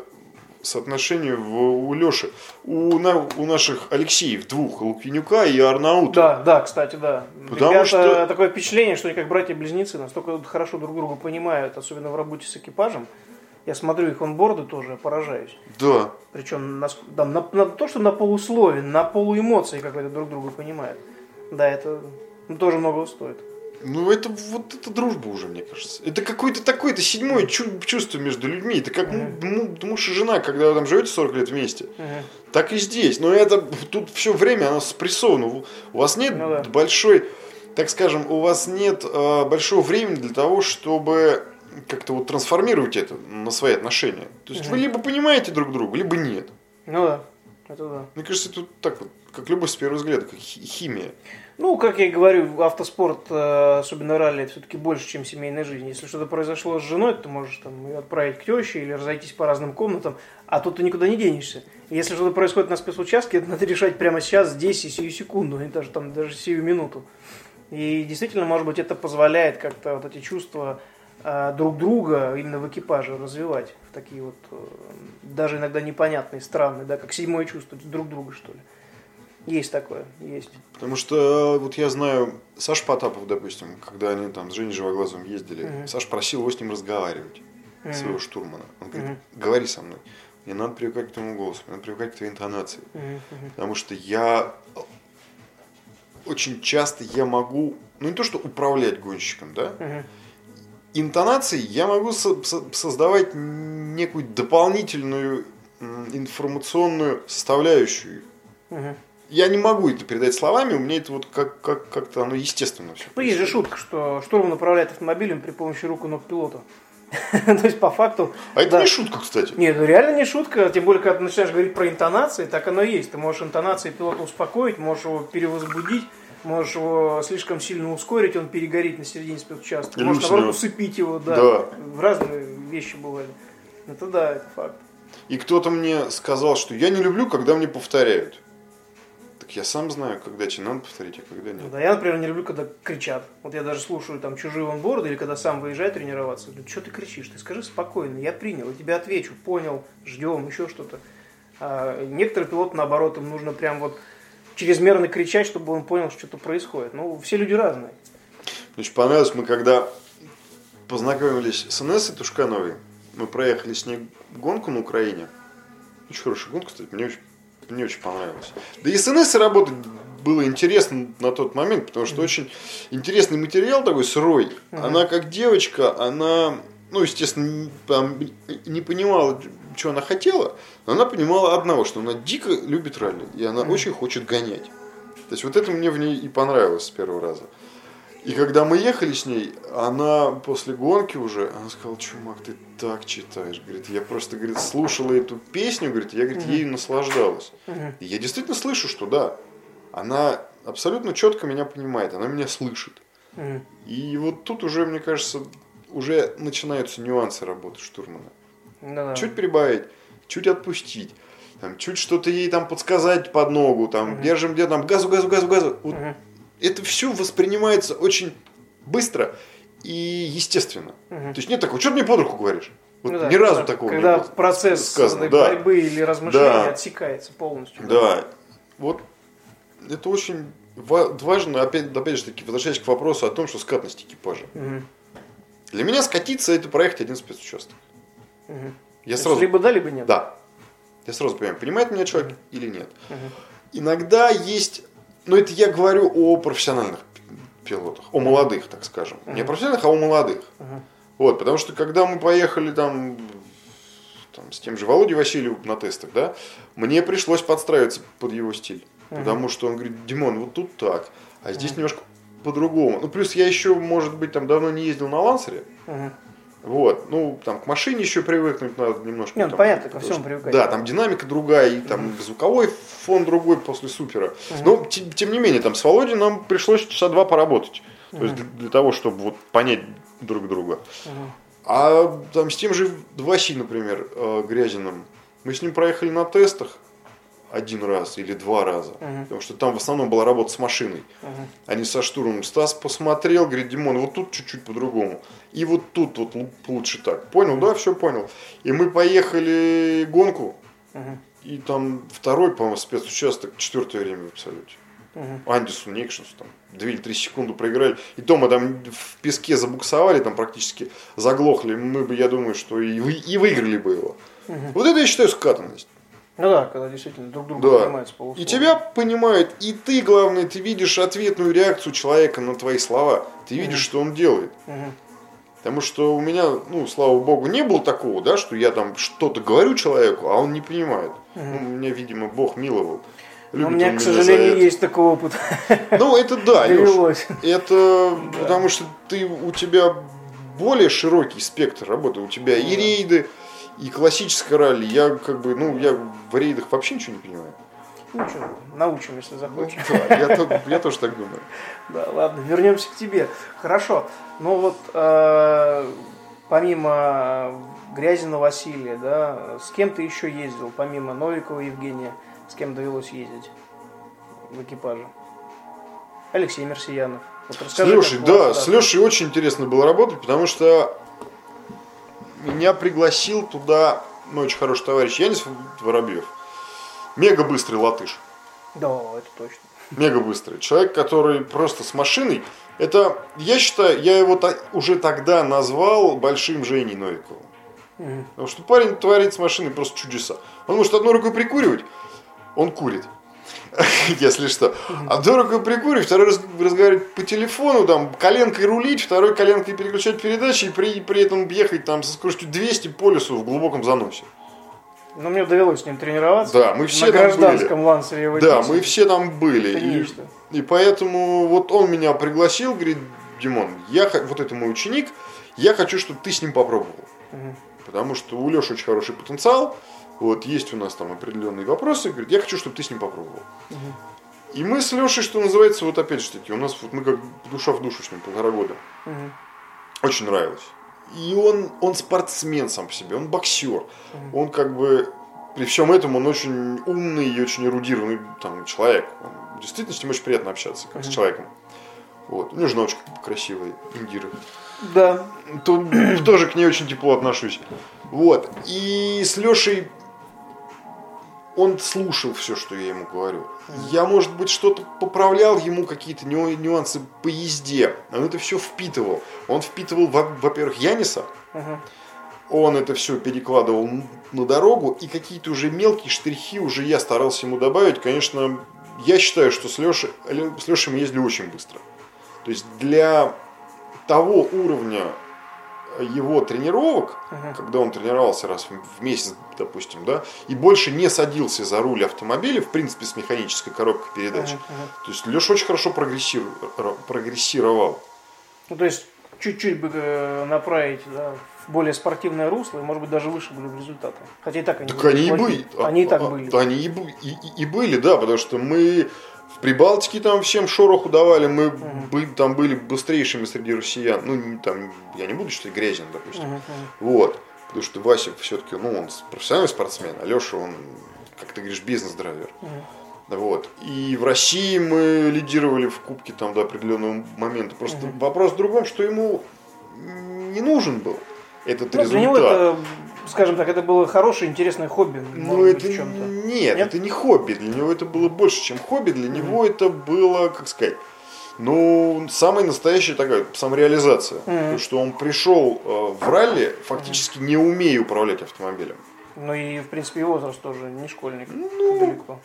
соотношение в, у Леши, у, на- у наших Алексеев двух, Лукьянюка и Арнаута. Да, да, кстати, да. Потому Ребята, что- такое впечатление, что они как братья-близнецы настолько хорошо друг друга понимают, особенно в работе с экипажем. Я смотрю их онборды тоже, поражаюсь. Да. Причем на, там, на, на то, что на полуслове, на полуэмоции как-то друг друга понимают. Да, это ну, тоже многого стоит. Ну, это вот это дружба уже, мне кажется. Это какое-то такое, это седьмое чу- чувство между людьми. Это как му- муж и жена, когда вы там живете 40 лет вместе. Мгм. Так и здесь. Но это тут все время оно спрессовано. У- вас нет Ну да. большой, так скажем, у вас нет э, большого времени для того, чтобы как-то вот трансформировать это на свои отношения. То есть вы либо понимаете друг друга, либо нет. Ну да, это да. Мне кажется, вот так вот, как любовь с первого взгляда, как хи- химия. Ну, как я и говорю, автоспорт, э, особенно ралли, это все-таки больше, чем семейная жизнь. Если что-то произошло с женой, ты можешь там, ее отправить к теще или разойтись по разным комнатам, а тут ты никуда не денешься. Если что-то происходит на спецучастке, это надо решать прямо сейчас, здесь и сию секунду, и даже, там, даже сию минуту. И действительно, может быть, это позволяет как-то вот эти чувства э, друг друга именно в экипаже развивать в такие вот э, даже иногда непонятные, странные, да, как седьмое чувство друг друга, что ли. Есть такое, есть. Потому что э, вот я знаю, Саш Потапов, допустим, когда они там с Женей Живоглазовым ездили, Мгм. Саш просил его с ним разговаривать, Мгм. своего штурмана. Он говорит, Мгм. говори со мной. Мне надо привыкать к твоему голосу, мне надо привыкать к твоей интонации. Мгм. Потому что я очень часто я могу, ну не то что управлять гонщиком, да, Мгм. интонацией я могу со- со- создавать некую дополнительную информационную составляющую. Мгм. Я не могу это передать словами, у меня это вот как, как, как-то оно естественно все. Ну, есть же шутка, что штурман управляет автомобилем при помощи рук и ног пилота. То есть, по факту... А это не шутка, кстати. Нет, ну реально не шутка, тем более, когда ты начинаешь говорить про интонации, так оно и есть. Ты можешь интонации пилота успокоить, можешь его перевозбудить, можешь его слишком сильно ускорить, он перегорит на середине спецучастка. Или Можешь, наоборот, усыпить его, да. Да. В разные вещи бывали. Это да, это факт. И кто-то мне сказал, что я не люблю, когда мне повторяют. Я сам знаю, когда тебе надо повторить, а когда Ну нет. Да, я, например, не люблю, когда кричат. Вот я даже слушаю там чужие онборды, или когда сам выезжаю тренироваться. Говорю, что ты кричишь? Ты скажи спокойно, я принял, я тебе отвечу, понял, ждем, еще что-то. А некоторые пилоты, наоборот, им нужно прям вот чрезмерно кричать, чтобы он понял, что что-то происходит. Ну, все люди разные. Мне очень понравилось, мы когда познакомились с Инессой Тушкановой, мы проехали с ней гонку на Украине. Очень хорошая гонка, кстати, мне очень, мне очень понравилось. Да и с Инессой работать было интересно на тот момент, потому что очень интересный материал такой сырой. Она как девочка, она ну, естественно, не, там, не понимала, что она хотела, но она понимала одного, что она дико любит ралли, и она очень хочет гонять. То есть вот это мне в ней и понравилось с первого раза. И когда мы ехали с ней, она после гонки уже, она сказала, чумак, ты так читаешь. Говорит, я просто, говорит, слушала эту песню, говорит, я, говорит, ею наслаждалась. И я действительно слышу, что да, она абсолютно четко меня понимает, она меня слышит. И вот тут уже, мне кажется, уже начинаются нюансы работы штурмана. Да-да. Чуть прибавить, чуть отпустить, там, чуть что-то ей там подсказать под ногу, там, держим где там, газу, газу, газу, газу. Вот Это все воспринимается очень быстро и естественно. То есть нет такого, что ты мне под руку говоришь? Вот Ну да, ни разу когда- такого Когда не было процесс сказано. Да. борьбы или размышления Да. отсекается полностью. Да, вот это очень ва- важно, опять, опять же таки, возвращаясь к вопросу о том, что скатность экипажа. Мгм. Для меня скатиться это проехать один спецучасток. Я То есть сразу... Либо да, либо нет. Да. Я сразу понимаю, понимает меня человек или нет. Иногда есть, ну это я говорю о профессиональных пилотах, о молодых, так скажем. Не о профессиональных, а о молодых. Вот, потому что когда мы поехали там, там с тем же Володей Васильевым на тестах, да, мне пришлось подстраиваться под его стиль. Потому что он говорит, Димон, вот тут так, а здесь немножко по-другому. Ну, плюс я еще, может быть, там давно не ездил на лансере. Мгм. Вот, ну, там к машине еще привыкнуть надо немножко. Не, ну, там, понятно, ко всему привыкать. Да, там динамика другая, и там звуковой фон другой после супера. Но, те- тем, не менее, там с Володей нам пришлось часа два поработать. То есть для, для того, чтобы вот понять друг друга. А там с тем же Васей, например, э, Грязиным, мы с ним проехали на тестах один раз или два раза. Потому что там в основном была работа с машиной, а не со штурмом. Стас посмотрел, говорит, Димон, вот тут чуть-чуть по-другому. И вот тут вот лу- лучше так. Понял, да, все понял. И мы поехали гонку, и там второй, по-моему, спецучасток, четвертое время в абсолюте. Андису Никшинсу там 2 или 3 секунды проиграли. И то мы там в песке забуксовали, там практически заглохли. Мы бы, я думаю, что и, вы- и выиграли бы его. Вот это я считаю скатанность. Ну да, когда действительно друг друга Да. понимают с полуслова. И тебя понимают, и ты, главное, ты видишь ответную реакцию человека на твои слова. Ты видишь, что он делает. Мгм. Потому что у меня, ну, слава богу, не было такого, да, что я там что-то говорю человеку, а он не понимает. Ну, меня, видимо, Бог миловал. Любит у меня, он к сожалению, есть такой опыт. Ну, это да. Довелось. Это потому что ты, у тебя более широкий спектр работы. У тебя и рейды, и классическое ралли. Я как бы, ну, я в рейдах вообще ничего не понимаю. Ничего, научим, если Ну, захочешь. да, я, то- я тоже так думаю. Да, ладно, вернемся к тебе. Хорошо. Ну вот, э, помимо Грязина Василия, да, с кем ты еще ездил, помимо Новикова Евгения, с кем довелось ездить в экипаже? Алексей Мерсиянов. Вот С расскажи, Лешей, как было, да, с Лешей очень интересно было работать, потому что меня пригласил туда, ну, очень хороший товарищ Янис Воробьев. Мега быстрый латыш. Да, это точно. Мега быстрый. Человек, который просто с машиной. Это, я считаю, я его та- уже тогда назвал большим Женей Новиковым. Потому что парень творит с машиной просто чудеса. Он может одной рукой прикуривать, он курит. Если что. Одной рукой прикуривать, второй раз разговаривать по телефону, там, коленкой рулить, второй коленкой переключать передачи и при, при этом ехать там со скоростью 200 по лесу в глубоком заносе. Но мне довелось с ним тренироваться. Да, мы все на там гражданском были. Да, мы все там были. Это И, и поэтому вот он меня пригласил, говорит, Димон, я, вот это мой ученик, я хочу, чтобы ты с ним попробовал. Потому что у Леши очень хороший потенциал, вот есть у нас там определенные вопросы, говорит, я хочу, чтобы ты с ним попробовал. И мы с Лешей, что называется, вот опять же таки, у нас вот мы как душа в душу с ним полтора года. Очень нравилось. И он, он спортсмен сам по себе, он боксер. Он как бы при всем этом он очень умный и очень эрудированный там, человек. Он, действительно с ним очень приятно общаться, как с человеком. Вот. У него жена очень красивая, Индира. Да. То- тоже к ней очень тепло отношусь. Вот. И с Лешей он слушал все, что я ему говорю. Я, может быть, что-то поправлял ему, какие-то ню- нюансы по езде. Он это все впитывал. Он впитывал, во- во-первых, Яниса. Он это все перекладывал на дорогу. И какие-то уже мелкие штрихи уже я старался ему добавить. Конечно, я считаю, что с Лешей, с Лешей мы ездили очень быстро. То есть для того уровня его тренировок, когда он тренировался раз в- месяц, допустим, да, и больше не садился за руль автомобиля, в принципе, с механической коробкой передач. То есть Леша очень хорошо прогрессир- ро- прогрессировал. Ну, то есть, чуть-чуть бы э, направить да, в более спортивное русло, и, может быть, даже выше были бы результаты. Хотя и так они Так были они и были. Они и так А- а- были. Они и, и- и- были, да, потому что мы Прибалтике там всем шороху давали, мы бы- там были быстрейшими среди россиян. Ну, там, я не буду считать Грязин, допустим. Мгм. Вот. Потому что Вася все-таки, ну, он профессиональный спортсмен, а Леша, он, как ты говоришь, бизнес-драйвер. Вот. И в России мы лидировали в кубке там до определенного момента. Просто вопрос в другом, что ему не нужен был этот Ну, результат. для него это, скажем так, это было хорошее, интересное хобби. Ну, это быть, чем-то. нет, Нет? это не хобби. Для него это было больше, чем хобби. Для него это было, как сказать, ну, самая настоящая такая самореализация. То, что он пришел э, в ралли, фактически не умея управлять автомобилем. Ну и, в принципе, и возраст тоже не школьник. Ну. далеко.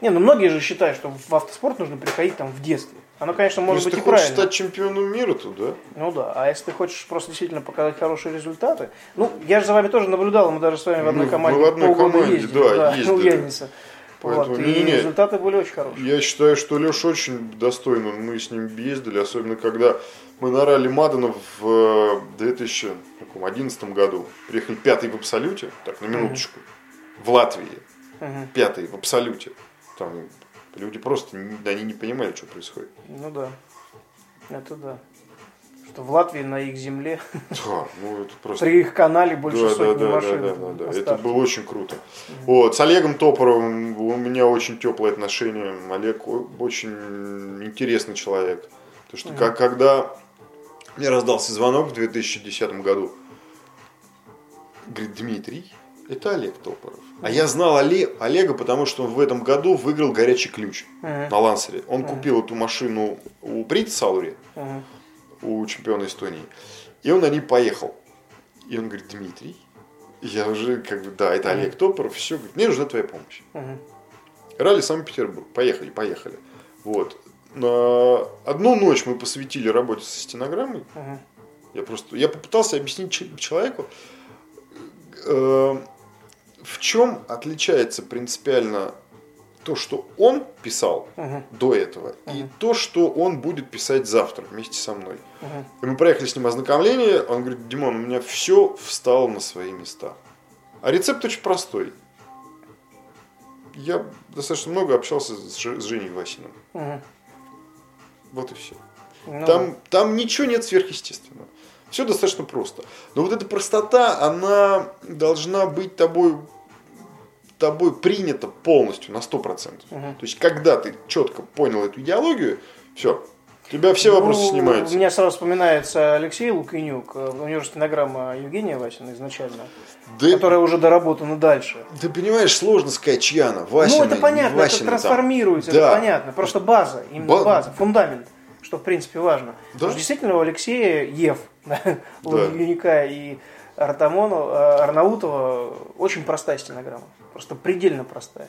Не, ну многие же считают, что в автоспорт нужно приходить там в детстве. Оно, конечно, может Если быть ты и хочешь правильно. стать чемпионом мира, то да. Ну да, а если ты хочешь просто действительно показать хорошие результаты, ну, я же за вами тоже наблюдал, мы даже с вами в одной Мы- команде мы в одной команде, ездили, да, у ездили. Яниса. Поэтому Вот, и не-не-не. результаты были очень хорошие. Я считаю, что Леша очень достойно. Мы с ним ездили, особенно когда мы на ралли Мадана в э, 2011 году. Приехали пятый в абсолюте, так, на минуточку, в Латвии. Мгм. Пятый в абсолюте. Там люди просто, они не понимали, что происходит. Ну да, это да. Что в Латвии на их земле, Да, ну это просто... при их канале больше Да, да, сотни да, да, машин. да, да, да. на Это было очень круто. Вот, с Олегом Топоровым у меня очень теплые отношения. Олег очень интересный человек. Потому что как, когда мне раздался звонок в 2010 году, говорит, Дмитрий, это Олег Топоров. А я знал Оле- Олега, потому что он в этом году выиграл горячий ключ Мгм. на Лансере. Он купил эту машину у Брит Саури, Мгм. у чемпиона Эстонии. И он на ней поехал. И он говорит, Дмитрий, я уже как бы, да, это Олег Топоров, все, говорит, мне нужна твоя помощь. Ралли Санкт-Петербург, поехали, поехали. Вот. На одну ночь мы посвятили работе со стенограммой. Я просто, я попытался объяснить че- человеку, э, в чем отличается принципиально то, что он писал Мгм. до этого, и то, что он будет писать завтра вместе со мной. Мгм. И мы проехали с ним ознакомление, он говорит, Димон, у меня все встало на свои места. А рецепт очень простой. Я достаточно много общался с, Ж- с Женей Васиным. Мгм. Вот и все. Ну Там, там ничего нет сверхъестественного. Все достаточно просто. Но вот эта простота, она должна быть тобой, тобой принята полностью на 100%. Мгм. То есть, когда ты четко понял эту идеологию, все, у тебя все вопросы Ну, снимаются. У меня сразу вспоминается Алексей Лукинюк, э, у него же стенограмма Евгения Васина изначально, Да, которая уже доработана дальше. Ты понимаешь, сложно сказать, чья она, Васина, ну, это понятно, не это Васина там. трансформируется, Да. это понятно. Просто база, именно Ба- база, фундамент, что в принципе важно. Да. Потому что действительно у Алексея Ев, у. Юника и Артамону, э, Арнаутова очень простая стенограмма. Просто предельно простая.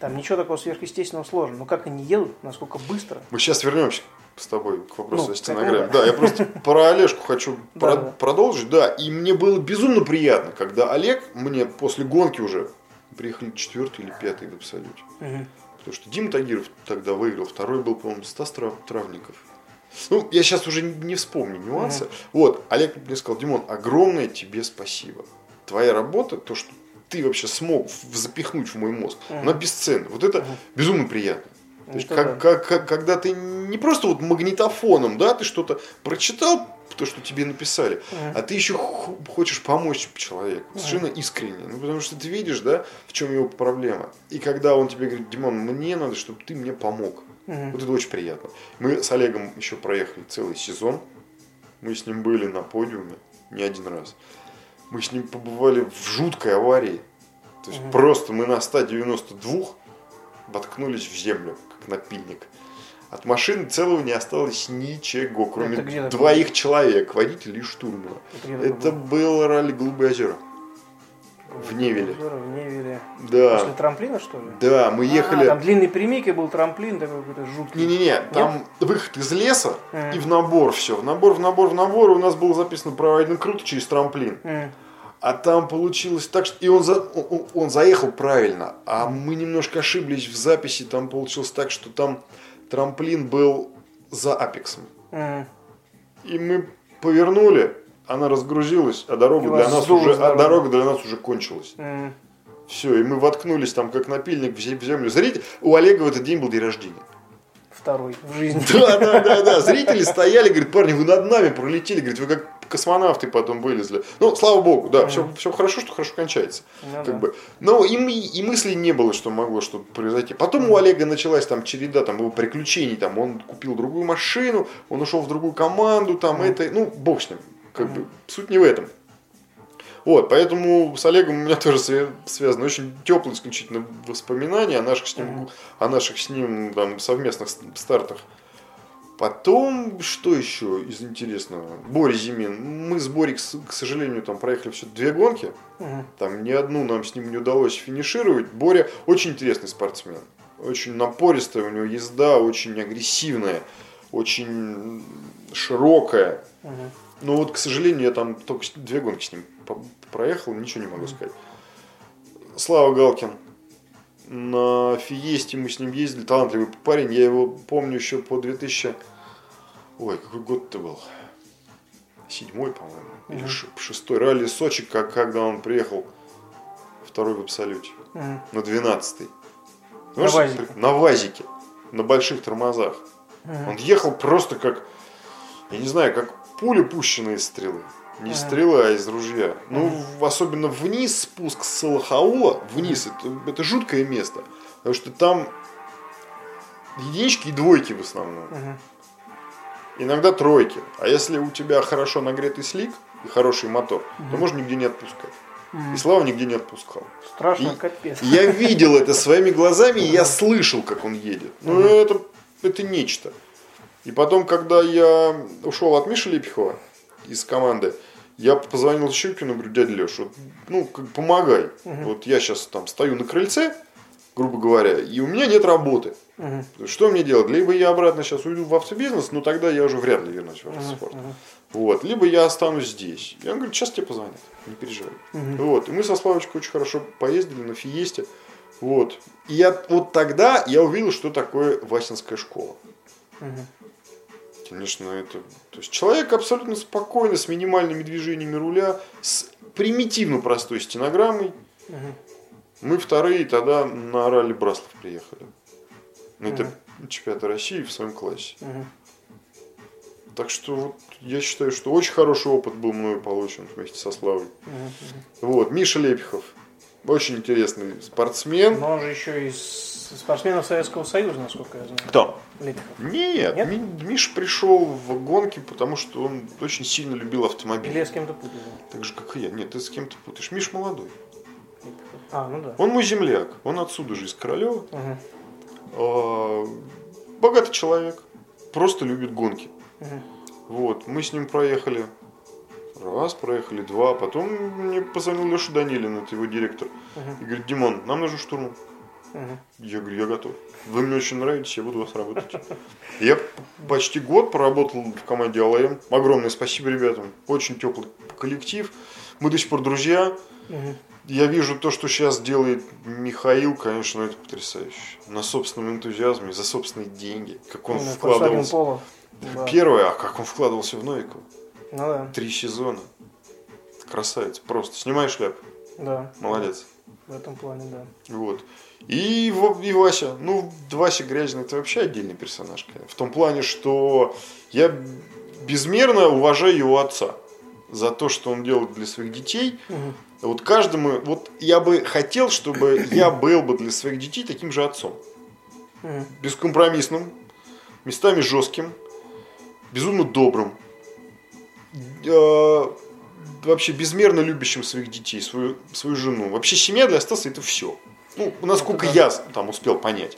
Там ничего такого сверхъестественного сложного. Но как они едут, насколько быстро. Мы сейчас вернемся с тобой к вопросу Ну, о стенограмме. ну да. Да, я просто про Олежку хочу Да, про- да. продолжить. Да, и мне было безумно приятно, когда Олег мне после гонки уже приехали четвертый или пятый в абсолюте. Потому что Дима Тагиров тогда выиграл, второй был, по-моему, Стас Трав- Травников. Ну, я сейчас уже не вспомню нюансы. Вот, Олег мне сказал, Димон, огромное тебе спасибо. Твоя работа, то, что ты вообще смог запихнуть в мой мозг, она бесценна. Вот это безумно приятно. То есть, как, да. как- как- когда ты не просто вот магнитофоном, да, ты что-то прочитал, то, что тебе написали, а ты еще хо- хочешь помочь человеку, совершенно искренне. Ну, потому что ты видишь, да, в чем его проблема. И когда он тебе говорит, Димон, мне надо, чтобы ты мне помог. Вот это очень приятно. Мы с Олегом еще проехали целый сезон. Мы с ним были на подиуме не один раз. Мы с ним побывали в жуткой аварии. То есть просто мы на 192 воткнулись в землю, как напильник. От машины целого не осталось ничего, кроме двоих человек, водителя и штурмана. Это Это было ралли Голубые озера. в Невеле. В Невеле. Да. После трамплина, что ли? Да, мы ехали... А, там длинный прямик был трамплин, такой какой-то жуткий. Не-не-не, там выход из леса Мгм. и в набор все. В набор, в набор, в набор. И у нас было записано правильно круто через трамплин. М. А там получилось так, что... И он, за... он заехал правильно, а мы немножко ошиблись в записи. Там получилось так, что там трамплин был за апексом. М. И мы повернули, она разгрузилась, а дорога для нас уже, а дорога для нас уже кончилась. М. Все, и мы воткнулись там как напильник в зе- в землю. Зритель, у Олега в этот день был день рождения. Второй в жизни. Да, да, да, да. Зрители стояли, говорят, парни, вы над нами пролетели, говорит, вы как космонавты потом вылезли. Ну, слава богу, да, все, все хорошо, что хорошо кончается. Ну как да. бы. Но и, и мыслей не было, что могло что-то произойти. Потом у Олега началась там череда там, его приключений. Там, он купил другую машину, он ушел в другую команду, там это, ну, бог с ним. Как бы, суть не в этом. Вот, поэтому с Олегом у меня тоже свя- связаны очень теплые исключительно воспоминания о наших с ним, о наших с ним там, совместных стартах. Потом, что еще из интересного? Боря Зимин. Мы с Борей, к сожалению, там проехали все две гонки. Мгм. Там ни одну нам с ним не удалось финишировать. Боря очень интересный спортсмен. Очень напористая у него езда, очень агрессивная, очень широкая. Мгм. Но вот, к сожалению, я там только две гонки с ним проехал, ничего не могу сказать. Слава Галкин. На Фиесте мы с ним ездили, талантливый парень, я его помню еще по 2000... Ой, какой год это был? Седьмой, по-моему, или ш- шестой ралли Сочи, как, когда он приехал второй в абсолюте, Мгм. на 12 На ВАЗике. На ВАЗике, на больших тормозах. Мгм. Он ехал просто как, я не знаю, как пуля пущенная из стрелы. Не Ага. стрелы, а из ружья. Ну, в- особенно вниз спуск с Салахаула, вниз, это, это жуткое место. Потому что там единички и двойки в основном. Мгм. Иногда тройки. А если у тебя хорошо нагретый слик и хороший мотор, то можно нигде не отпускать. И Слава нигде не отпускал. Страшно, И- капец. Я видел это своими глазами, и я слышал, как он едет. Ну, это, это нечто. И потом, когда я ушел от Миши Лепихова из команды, я позвонил Щукину, говорю, дядя Леш, вот, ну, как, помогай. Вот я сейчас там стою на крыльце, грубо говоря, и у меня нет работы. Мгм. Что мне делать? Либо я обратно сейчас уйду в автобизнес, но тогда я уже вряд ли вернусь в автоспорт. Вот. Либо я останусь здесь. И он говорит, сейчас тебе позвонят, не переживай. Вот. И мы со Славочкой очень хорошо поездили на Фиесте. Вот. И я, вот тогда я увидел, что такое Васинская школа. Мгм. Конечно, это... То есть человек абсолютно спокойно, с минимальными движениями руля, с примитивно простой стенограммой. Мгм. Мы вторые тогда на ралли Браслов приехали. Ну, это чемпионат России в своем классе. Мгм. Так что вот я считаю, что очень хороший опыт был мною получен вместе со Славой. Мгм. Вот, Миша Лепихов. Очень интересный спортсмен. Но он же еще из спортсменов Советского Союза, насколько я знаю. Кто? Лепихов. Нет, Нет? Ми- Миша пришел в гонки, потому что он очень сильно любил автомобиль. Или я с кем-то путаю. Так же, как и я. Нет, ты с кем-то путаешь. Миш молодой. Лепихов. А, ну да. Он мой земляк. Он отсюда же, из Королева. Мгм. А, Богатый человек. Просто любит гонки. Вот, мы с ним проехали раз, проехали два, потом мне позвонил Леша Данилин, это его директор, и говорит, Димон, нам нужен штурман. Мгм. Я говорю, я готов. Вы мне очень нравитесь, я буду у вас работать. Я почти год проработал в команде АЛМ. Огромное спасибо ребятам. Очень теплый коллектив. Мы до сих пор друзья. Я вижу то, что сейчас делает Михаил, конечно, это потрясающе. На собственном энтузиазме, за собственные деньги. Как он Ну, вкладывался. Да. Первое, а как он вкладывался в Новикова. Ну да, Три сезона. Красавец, просто. Снимай шляпу. да. Молодец. В этом плане, да. Вот. И, и Вася. Ну, Вася Грязин это вообще отдельный персонаж. В том плане, что я безмерно уважаю его отца за то, что он делает для своих детей. Мгм. Вот каждому, вот я бы хотел, чтобы я был бы для своих детей таким же отцом. Бескомпромиссным, местами жестким, безумно добрым, э, вообще безмерно любящим своих детей, свою, свою жену. Вообще семья для Стаса это все. Ну, насколько я там успел понять.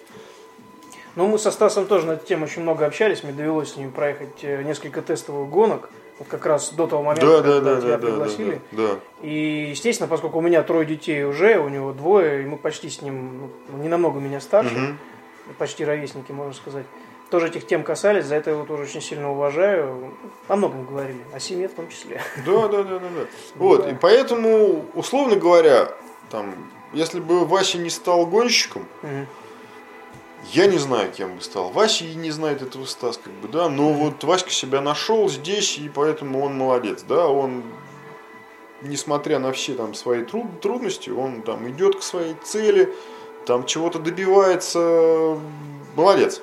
Ну, мы со Стасом тоже на эту тему очень много общались. Мне довелось с ним проехать э, несколько тестовых гонок Вот как раз до того момента, Да, да, когда да, тебя да, да, пригласили. да, да. И, естественно, поскольку у меня трое детей уже, у него двое, и мы почти с ним, ну, не намного меня старше, Мгм. почти ровесники, можно сказать, тоже этих тем касались, за это его тоже очень сильно уважаю. О многом говорили, о семье в том числе. Да, да, да, да, да. Вот, Да. и поэтому, условно говоря, там, если бы Вася не стал гонщиком, Мгм. Я не знаю, кем бы стал. Вася и не знает этого Стас, как бы, да. Но вот Васька себя нашел здесь, и поэтому он молодец, да. Он, несмотря на все там свои труд- трудности, он там идет к своей цели, там чего-то добивается, молодец.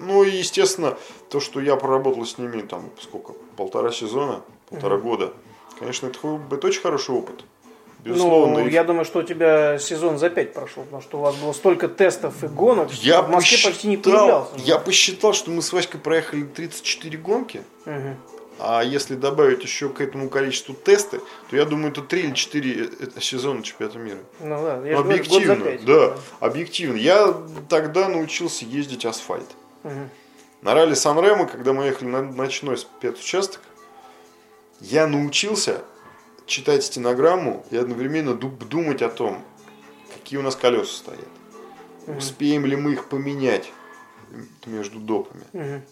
Ну и, естественно, то, что я проработал с ними там сколько, полтора сезона, полтора года, конечно, это, это очень хороший опыт. Безусловно. Ну, я думаю, что у тебя сезон за пять прошел, потому что у вас было столько тестов и гонок, Я в Москве почти не посчитал- появлялся. Я посчитал, что мы с Васькой проехали 34 гонки. Мгм. А если добавить еще к этому количеству тесты, то я думаю, это 3 или 4 это сезона чемпионата мира. Ну да, я говорю, год за объективно, пять. да, объективно. Я тогда научился ездить асфальт. Мгм. На ралли Сан-Ремо, когда мы ехали на ночной спецучасток, я научился читать стенограмму и одновременно ду- думать о том, какие у нас колеса стоят. Успеем ли мы их поменять между допами? Мгм.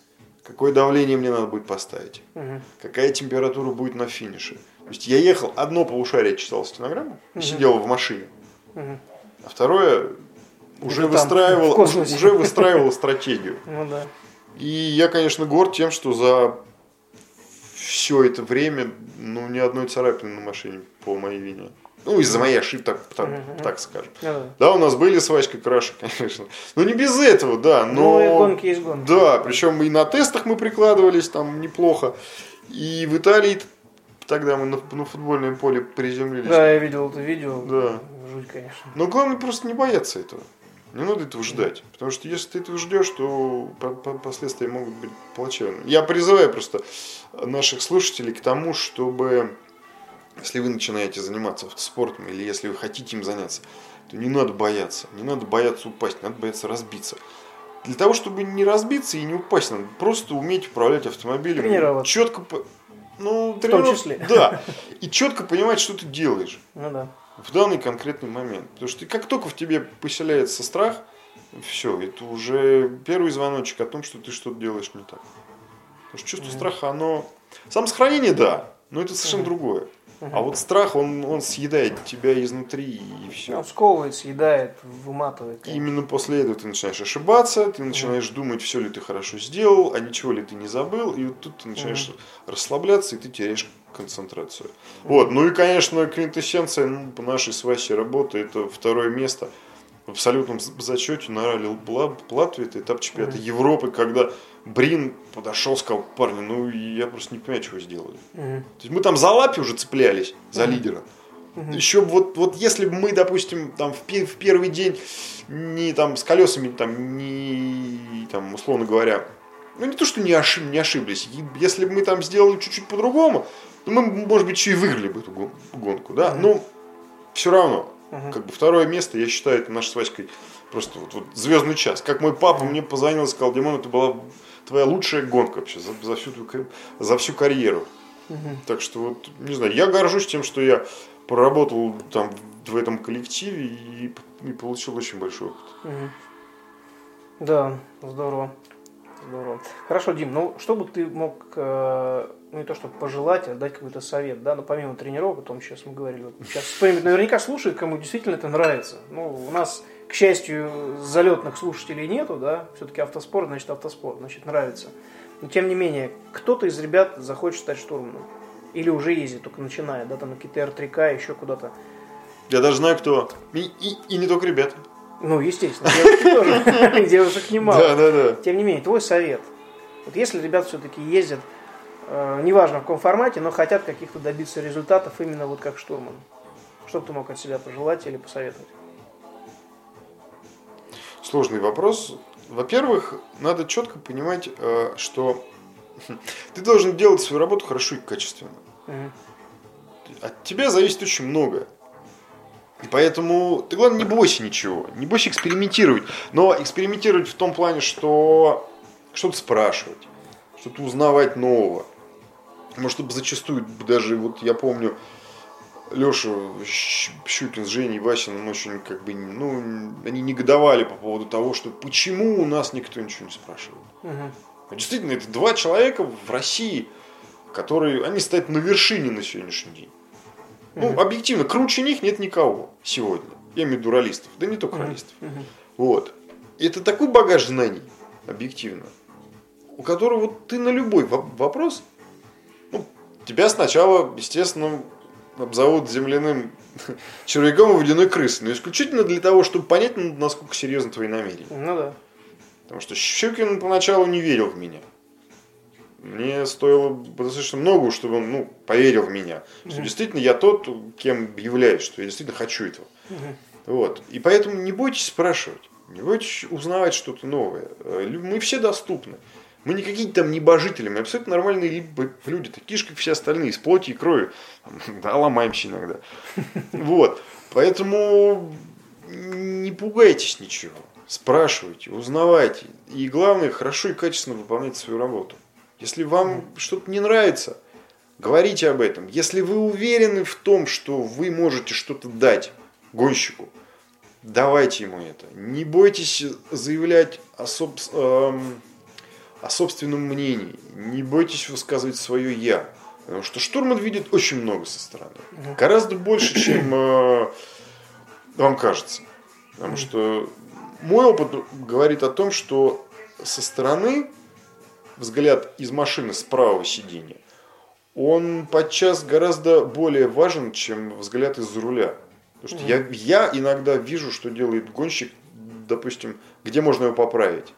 Какое давление мне надо будет поставить? Мгм. Какая температура будет на финише? То есть я ехал, одно полушарие читал стенограмму, и сидел в машине, Мгм. а второе уже в выстраивал, уже, выстраивал стратегию. Ну да. И я, конечно, горд тем, что за все это время, ну, ни одной царапины на машине по моей вине. Ну, из-за моей ошибки, так, так, так скажем. Ну да. Да, у нас были с Васькой краши, конечно. Но не без этого, да. Но... Ну и гонки есть гонки. Да, причем и на тестах мы прикладывались там неплохо. И в Италии тогда мы на, на футбольном поле приземлились. Да, я видел это видео. Да. Жуть, конечно. Но главное просто не бояться этого. Не надо этого ждать. Потому что если ты этого ждешь, то по- по- последствия могут быть плачевными. Я призываю просто наших слушателей к тому, чтобы если вы начинаете заниматься спортом или если вы хотите им заняться, то не надо бояться. Не надо бояться упасть, не надо бояться разбиться. Для того, чтобы не разбиться и не упасть, надо просто уметь управлять автомобилем. Тренироваться. Четко, ну, В том числе. Да. И четко понимать, что ты делаешь Ну да. В данный конкретный момент. Потому что как только в тебе поселяется страх, все, это уже первый звоночек о том, что ты что-то делаешь не так. Потому что чувство страха, оно... Самосохранение, да, но это совершенно другое. А вот страх, он, он съедает тебя изнутри и все. Он сковывает, съедает, выматывает. И именно после этого ты начинаешь ошибаться, ты начинаешь думать, все ли ты хорошо сделал, а ничего ли ты не забыл, и вот тут ты начинаешь расслабляться, и ты теряешь концентрацию. Вот, ну и, конечно, квинтэссенция ну, по нашей с Васей работы, это второе место в абсолютном зачете на ралли Латвии, это этап чемпионата Европы, когда Брин подошел, сказал, парни, ну я просто не понимаю, чего сделали. Мгм. То есть мы там за лапи уже цеплялись, за лидера. Еще вот, вот если бы мы, допустим, там в, в первый день не там с колесами, там, не там, условно говоря, ну не то, что не, ошиб, не ошиблись, если бы мы там сделали чуть-чуть по-другому, мы, может быть, еще и выиграли бы эту гон- гонку, да, но все равно, как бы второе место, я считаю, это наш с Васькой просто вот, вот звездный час. Как мой папа мне позвонил и сказал, Димон, это была твоя лучшая гонка вообще за, за всю, за всю карьеру. Так что вот, не знаю, я горжусь тем, что я проработал там в этом коллективе и, и получил очень большой опыт. Да, здорово. Здорово. Хорошо, Дим, ну что бы ты мог, э, ну не то чтобы пожелать, а дать какой-то совет, да, ну помимо тренировок, о том сейчас мы говорили, вот сейчас кто-нибудь наверняка слушает, кому действительно это нравится. Ну, у нас, к счастью, залетных слушателей нету, да, все-таки автоспорт, значит автоспорт, значит нравится. Но тем не менее, кто-то из ребят захочет стать штурманом. Или уже ездит, только начинает, да, там на какие-то R3К, еще куда-то. Я даже знаю, кто. И, и, и не только ребята. Ну, естественно, девушки тоже, девушек немало. Да, да, да. Тем не менее, твой совет. Вот если ребята все-таки ездят, э, неважно в каком формате, но хотят каких-то добиться результатов именно вот как штурман, что бы ты мог от себя пожелать или посоветовать? Сложный вопрос. Во-первых, надо четко понимать, э, что ты должен делать свою работу хорошо и качественно. Мгм. От тебя зависит очень многое. И поэтому ты, главное, не бойся ничего, не бойся экспериментировать. Но экспериментировать в том плане, что что-то спрашивать, что-то узнавать нового. Может, зачастую даже, вот я помню, Леша Щукин с Женей Васиным очень как бы, ну, они негодовали по поводу того, что почему у нас никто ничего не спрашивает. Угу. Действительно, это два человека в России, которые, они стоят на вершине на сегодняшний день. Ну, объективно, круче них нет никого сегодня. Я имею в виду ролистов, да не только ролистов. Вот. И это такой багаж знаний, объективно, у которого вот ты на любой вопрос, ну, тебя сначала, естественно, обзовут земляным червяком и водяной крысой, но исключительно для того, чтобы понять, насколько серьезны твои намерения. Ну да. Потому что Щукин поначалу не верил в меня. Мне стоило достаточно много, чтобы он ну, поверил в меня. Что действительно я тот, кем являюсь, что я действительно хочу этого. Вот. И поэтому не бойтесь спрашивать, не бойтесь узнавать что-то новое. Э, мы все доступны. Мы не какие-то там небожители, мы абсолютно нормальные люди, такие же, как все остальные, из плоти и крови. Да, ломаемся иногда. Вот. Поэтому не пугайтесь ничего. Спрашивайте, узнавайте. И главное, хорошо и качественно выполняйте свою работу. Если вам что-то не нравится, говорите об этом. Если вы уверены в том, что вы можете что-то дать гонщику, давайте ему это. Не бойтесь заявлять о, соб... эм, о собственном мнении. Не бойтесь высказывать свое «я». Потому что штурман видит очень много со стороны. Гораздо больше, чем э, вам кажется. Потому что мой опыт говорит о том, что со стороны взгляд из машины с правого сиденья, он подчас гораздо более важен, чем взгляд из-за руля. Потому что mm я, я иногда вижу, что делает гонщик, допустим, где можно его поправить.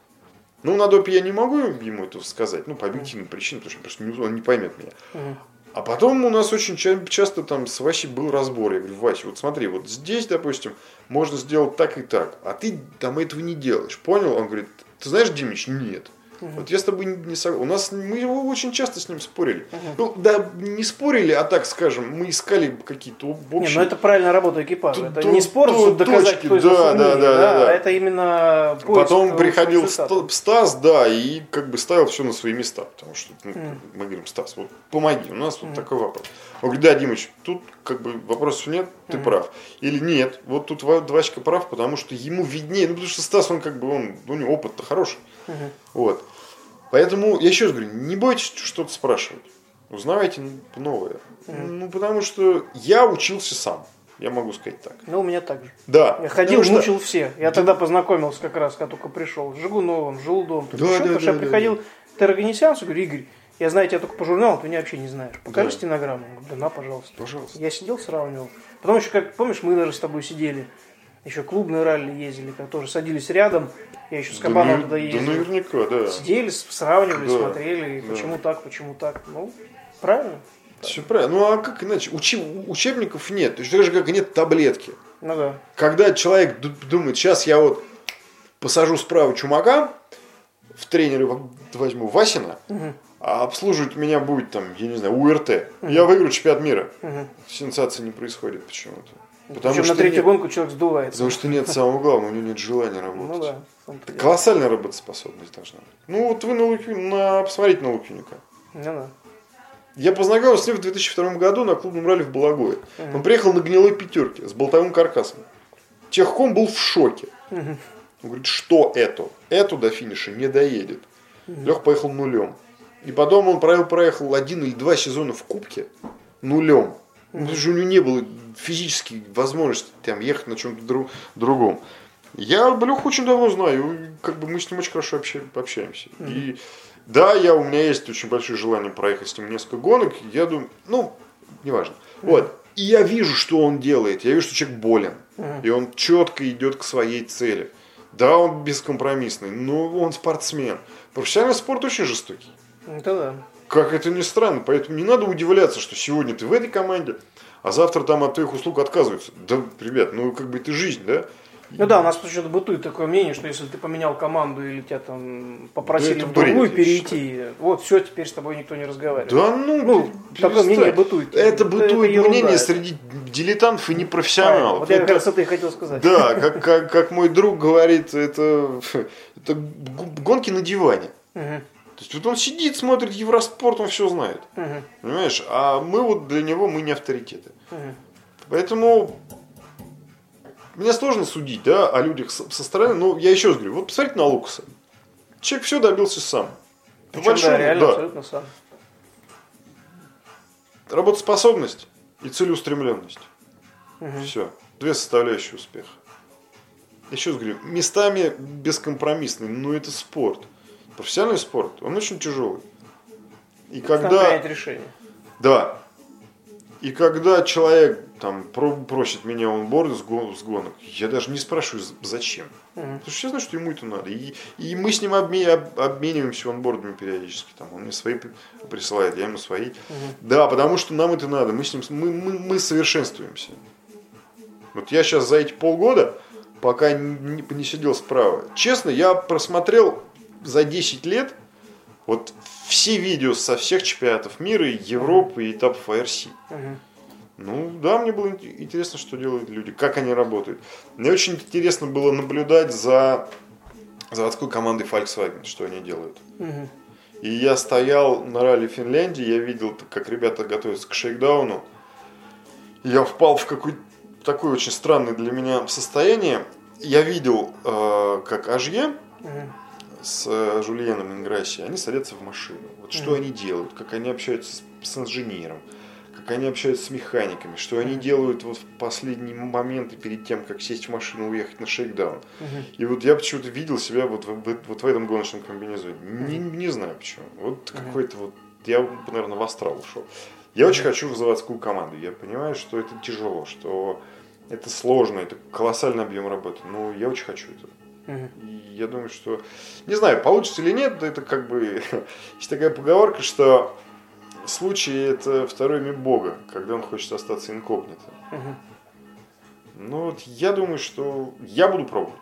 Ну, на допе я не могу ему это сказать, ну, по объективным причинам, потому что просто не, он не поймет меня. mm А потом у нас очень часто там с Васей был разбор. Я говорю, Вася, вот смотри, вот здесь, допустим, можно сделать так и так, а ты там этого не делаешь. Понял? Он говорит, ты знаешь, Димич, нет. Угу. Вот я с тобой не согласен. У нас мы его очень часто с ним спорили. Угу. Ну, да, не спорили, а так скажем, мы искали какие-то общие. Не, ну это правильная работа экипажа. То, это то, не спор, то, чтобы доказать, точки, кто из да, да, да, да, да, а это именно Потом приходил Стас, да, и как бы ставил все на свои места. Потому что ну, mm. мы говорим, Стас, вот помоги, у нас mm. вот такой вопрос. Он говорит, да, Димыч, тут как бы вопросов нет, ты mm. прав. Или нет, вот тут Васька прав, потому что ему виднее. Ну, потому что Стас, он как бы, он, у него опыт-то хороший. Mm-hmm. Вот. Поэтому, я еще раз говорю, не бойтесь что-то спрашивать. Узнавайте новое. Mm. Ну, потому что я учился сам. Я могу сказать так. Ну, у меня так же. Да. Я ходил, что... мучил всех. Я тогда познакомился как раз, когда только пришел. С Жигуновым, с Желудом. Да, да, да, потому что я приходил, да. ты организациям, говорю, Игорь, я знаю тебя только по журналу, ты меня вообще не знаешь. Покажи да. стенограмму. говорю, да на, пожалуйста. Пожалуйста. Я сидел, сравнивал. Потом еще, как помнишь, мы даже с тобой сидели еще клубные ралли ездили, как тоже садились рядом. Я еще с Кабаном да, туда ездил. Да наверняка, да. Сидели, сравнивали, да, смотрели, да. почему так, почему так. Ну, правильно. Все правильно. Ну а как иначе? Учи, учебников нет. То есть так же, как нет таблетки. Ну да. Когда человек думает, сейчас я вот посажу справа чумака, в тренеры возьму Васина, угу. а обслуживать меня будет там, я не знаю, УРТ. Угу. Я выиграю чемпионат мира. Угу. Сенсации не происходит почему-то. Потому Причем что на третью нет, гонку человек сдувается. Потому что нет самого главного, у него нет желания работать. Ну да. Это колоссальная работоспособность должна быть. Ну вот вы на, Луки, на посмотрите на Лукиника. Ну да. Я познакомился с ним в 2002 году на клубном ралли в Балагое. Угу. Он приехал на гнилой пятерке с болтовым каркасом. Техком был в шоке. Угу. Он говорит, что это? Эту до финиша не доедет. Угу. Лех поехал нулем. И потом он проехал, проехал один или два сезона в Кубке нулем. Что у него не было физически возможности там, ехать на чем-то друг, другом. Я Леху очень давно знаю, как бы мы с ним очень хорошо общаемся. Mm-hmm. И да, я, у меня есть очень большое желание проехать с ним несколько гонок. Я думаю, ну, неважно. Mm-hmm. Вот. И я вижу, что он делает. Я вижу, что человек болен. Mm-hmm. И он четко идет к своей цели. Да, он бескомпромиссный, но он спортсмен. Профессиональный спорт очень жестокий. Это да. Как это ни странно. Поэтому не надо удивляться, что сегодня ты в этой команде, а завтра там от твоих услуг отказываются. Да, ребят, ну как бы это жизнь, да? Ну да, у нас почему-то бытует такое мнение, что если ты поменял команду или тебя там попросили да в другую перейти, вот все, теперь с тобой никто не разговаривает. Да ну, ну такое мнение бытует. Это бытует это мнение ерунда. среди дилетантов и непрофессионалов. Вот я как раз это и хотел сказать. Да, как, как, как мой друг говорит, это, это гонки на диване. Угу. То есть вот он сидит, смотрит Евроспорт, он все знает. Мгм. Понимаешь? А мы вот для него мы не авторитеты. Мгм. Поэтому мне сложно судить, да, о людях со, стороны. Но я еще раз говорю, вот посмотрите на Лукаса. Человек все добился сам. Причем, да, большому, реально, да. абсолютно сам. Работоспособность и целеустремленность. Мгм. Все. Две составляющие успеха. Еще раз говорю, местами бескомпромиссный, но это спорт. Профессиональный спорт, он очень тяжелый. И когда... решение. Да. И когда человек там про- просит меня онборд с, го- с гонок, я даже не спрашиваю, зачем. Мгм. Потому что я знаю, что ему это надо. И, и мы с ним обме- об- обмениваемся онбордами периодически. Там, он мне свои при- присылает, я ему свои. Да, потому что нам это надо. Мы с ним мы, мы, мы совершенствуемся. Вот я сейчас за эти полгода, пока не, не сидел справа, честно, я просмотрел за 10 лет вот все видео со всех чемпионатов мира, и Европы и этапов. Мгм. Ну да, мне было ин- интересно, что делают люди, как они работают. Мне очень интересно было наблюдать за заводской командой Volkswagen, что они делают. И я стоял на ралли Финляндии, я видел, как ребята готовятся к шейкдауну. Я впал в какое-то такое очень странное для меня состояние. Я видел, э, как Ажье Мгм. С э, Жульеном Инграсси, они садятся в машину. Вот что Мгм. они делают, как они общаются с, с инженером, как они общаются с механиками, что они делают вот в последние моменты перед тем, как сесть в машину и уехать на шейкдаун. Мгм. И вот я почему-то видел себя вот в, вот в этом гоночном комбинезоне. Не, не знаю почему. Вот какой-то вот, я, наверное, в астрал ушел. Я очень хочу в заводскую команду. Я понимаю, что это тяжело, что это сложно, это колоссальный объем работы. Но я очень хочу этого. И я думаю, что... Не знаю, получится или нет, это как бы... Есть такая поговорка, что случай это второй мир Бога, когда он хочет остаться инкогнито. Мгм. Ну вот я думаю, что я буду пробовать.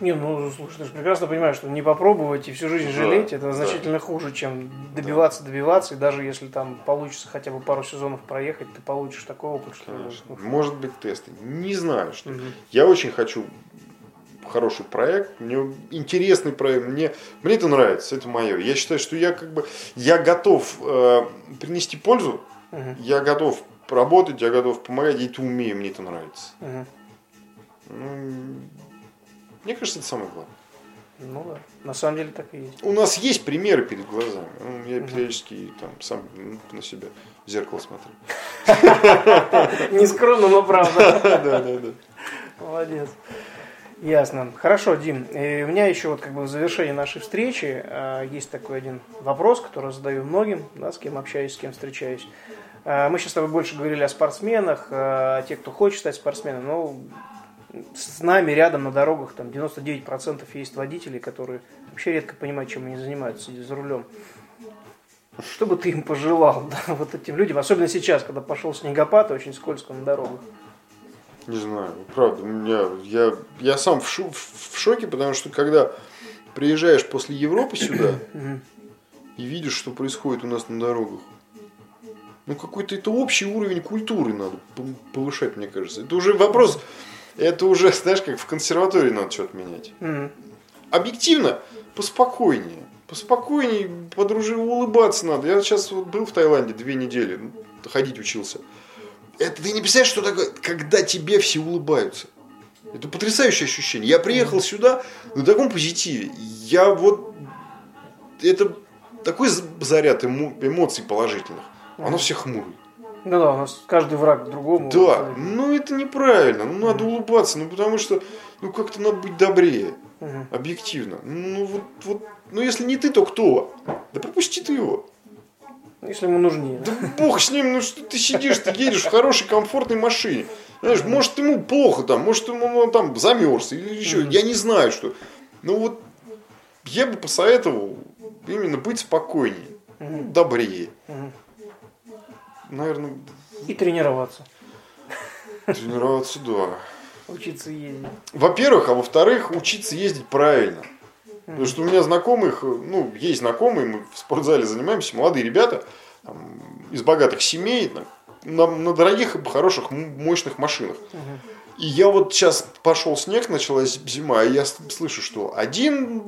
Не, ну, слушай, ты же прекрасно понимаешь, что не попробовать и всю жизнь Да, жалеть, это да. значительно хуже, чем добиваться, добиваться, и даже если там получится хотя бы пару сезонов проехать, ты получишь такой опыт, что... Конечно. ну, Может быть тесты. Не знаю, что. Мгм. Я очень хочу хороший проект, мне интересный проект, мне, мне это нравится, это мое. Я считаю, что я как бы, я готов э, принести пользу, Мгм. я готов работать, я готов помогать, я это умею, мне это нравится. Мгм. Ну, мне кажется, это самое главное. Ну да, на самом деле так и есть. У нас есть примеры перед глазами. Ну, Я периодически там сам ну, на себя в зеркало смотрю. Нескромно, но правда. Да, да, да. Молодец. Ясно. Хорошо, Дим. И у меня еще вот как бы в завершении нашей встречи э, есть такой один вопрос, который задаю многим, да, с кем общаюсь, с кем встречаюсь. Э, мы сейчас с тобой больше говорили о спортсменах, э, о тех, кто хочет стать спортсменом. Но с нами рядом на дорогах там 99% есть водители, которые вообще редко понимают, чем они занимаются, сидя за рулем. Что бы ты им пожелал, да, вот этим людям, особенно сейчас, когда пошел снегопад, и очень скользко на дорогах. Не знаю, правда, у меня, я, я сам в, шу- в шоке, потому что когда приезжаешь после Европы сюда и видишь, что происходит у нас на дорогах, ну какой-то это общий уровень культуры надо повышать, мне кажется. Это уже вопрос, это уже, знаешь, как в консерватории надо что-то менять. Объективно, поспокойнее. Поспокойнее, подружи, улыбаться надо. Я сейчас вот был в Таиланде две недели, ну, ходить учился. Это ты не представляешь, что такое, когда тебе все улыбаются. Это потрясающее ощущение. Я приехал сюда на таком позитиве. Я вот... Это такой заряд эмо- эмоций положительных. Оно все хмурое. Ну да, у нас каждый враг другому. Да, ну это неправильно. Ну надо улыбаться, ну потому что ну как-то надо быть добрее. Мгм. Объективно. Ну вот, вот, ну если не ты, то кто? Да пропусти ты его. Если ему нужнее. Да бог с ним, ну что ты сидишь, ты едешь в хорошей, комфортной машине. Знаешь, может ему плохо там, может ему он там замерз или еще, я не знаю что. Ну вот я бы посоветовал именно быть спокойнее, добрее. Наверное, И тренироваться. тренироваться, да. Учиться ездить. Во-первых, а во-вторых, учиться ездить правильно. Потому что у меня знакомых, ну, есть знакомые, мы в спортзале занимаемся, молодые ребята там, из богатых семей, на, на- на дорогих и хороших, мощных машинах. И я вот сейчас пошел снег, началась зима, и я слышу, что один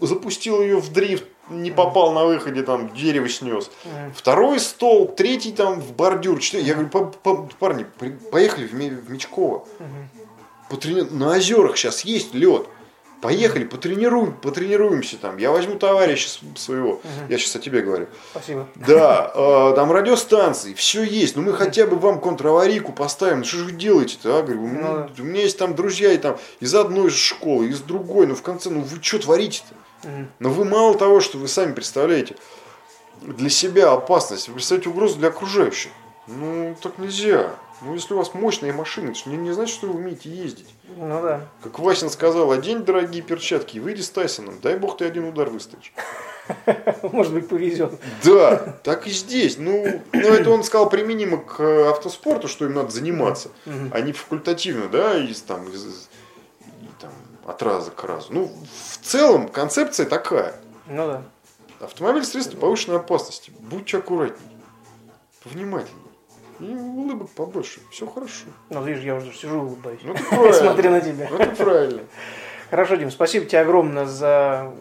запустил ее в дрифт, не попал на выходе, там дерево снес. Второй стол, третий там в бордюр. четвертый. Я говорю, «Па- па- парни, поехали в Мечково. Потрени- На озерах сейчас есть лед. Поехали, потренируем, потренируемся там. Я возьму товарища своего. Я сейчас о тебе говорю. Спасибо. Да, э, там радиостанции, все есть. Ну мы хотя бы вам контраварийку поставим. Ну что же вы делаете-то, а? Говорю, у меня, Ну да. у меня есть там друзья и там из одной школы, из другой. Ну в конце, ну вы что творите-то? Но вы мало того, что вы сами представляете для себя опасность, вы представляете угрозу для окружающих. Ну так нельзя. Ну если у вас мощные машины, это не, не значит, что вы умеете ездить. Ну да. Как Васин сказал, одень дорогие перчатки и выйди с Тайсоном. Дай бог ты один удар выстоишь. Может быть, повезет. Да, так и здесь. Ну, ну, это он сказал применимо к э, автоспорту, что им надо заниматься, а не факультативно, да, из, там, из, из- там, от раза к разу. Ну, в целом концепция такая. Ну да. Автомобиль средство повышенной опасности. Будьте аккуратней, повнимательней. И улыбок побольше. Все хорошо. Ну, видишь, я уже сижу улыбаюсь. Ну, это. Смотря на тебя. Ну, это правильно. Хорошо, Дим, спасибо тебе огромное за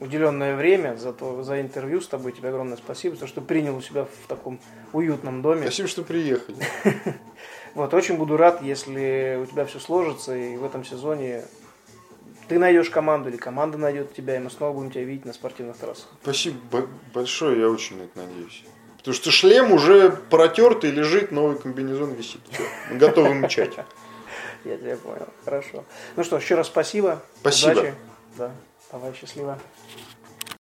уделенное время, за, то, за интервью с тобой. Тебе огромное спасибо, за то, что принял у себя в таком уютном доме. Спасибо, что приехали. Вот, очень буду рад, если у тебя все сложится, и в этом сезоне ты найдешь команду, или команда найдет тебя, и мы снова будем тебя видеть на спортивных трассах. Спасибо бо- большое, я очень на это надеюсь. Потому что шлем уже протертый, лежит, новый комбинезон висит. Мы готовы мчать. Я тебя понял. Хорошо. Ну что, еще раз спасибо. Спасибо. Удачи. Да. Давай, счастливо.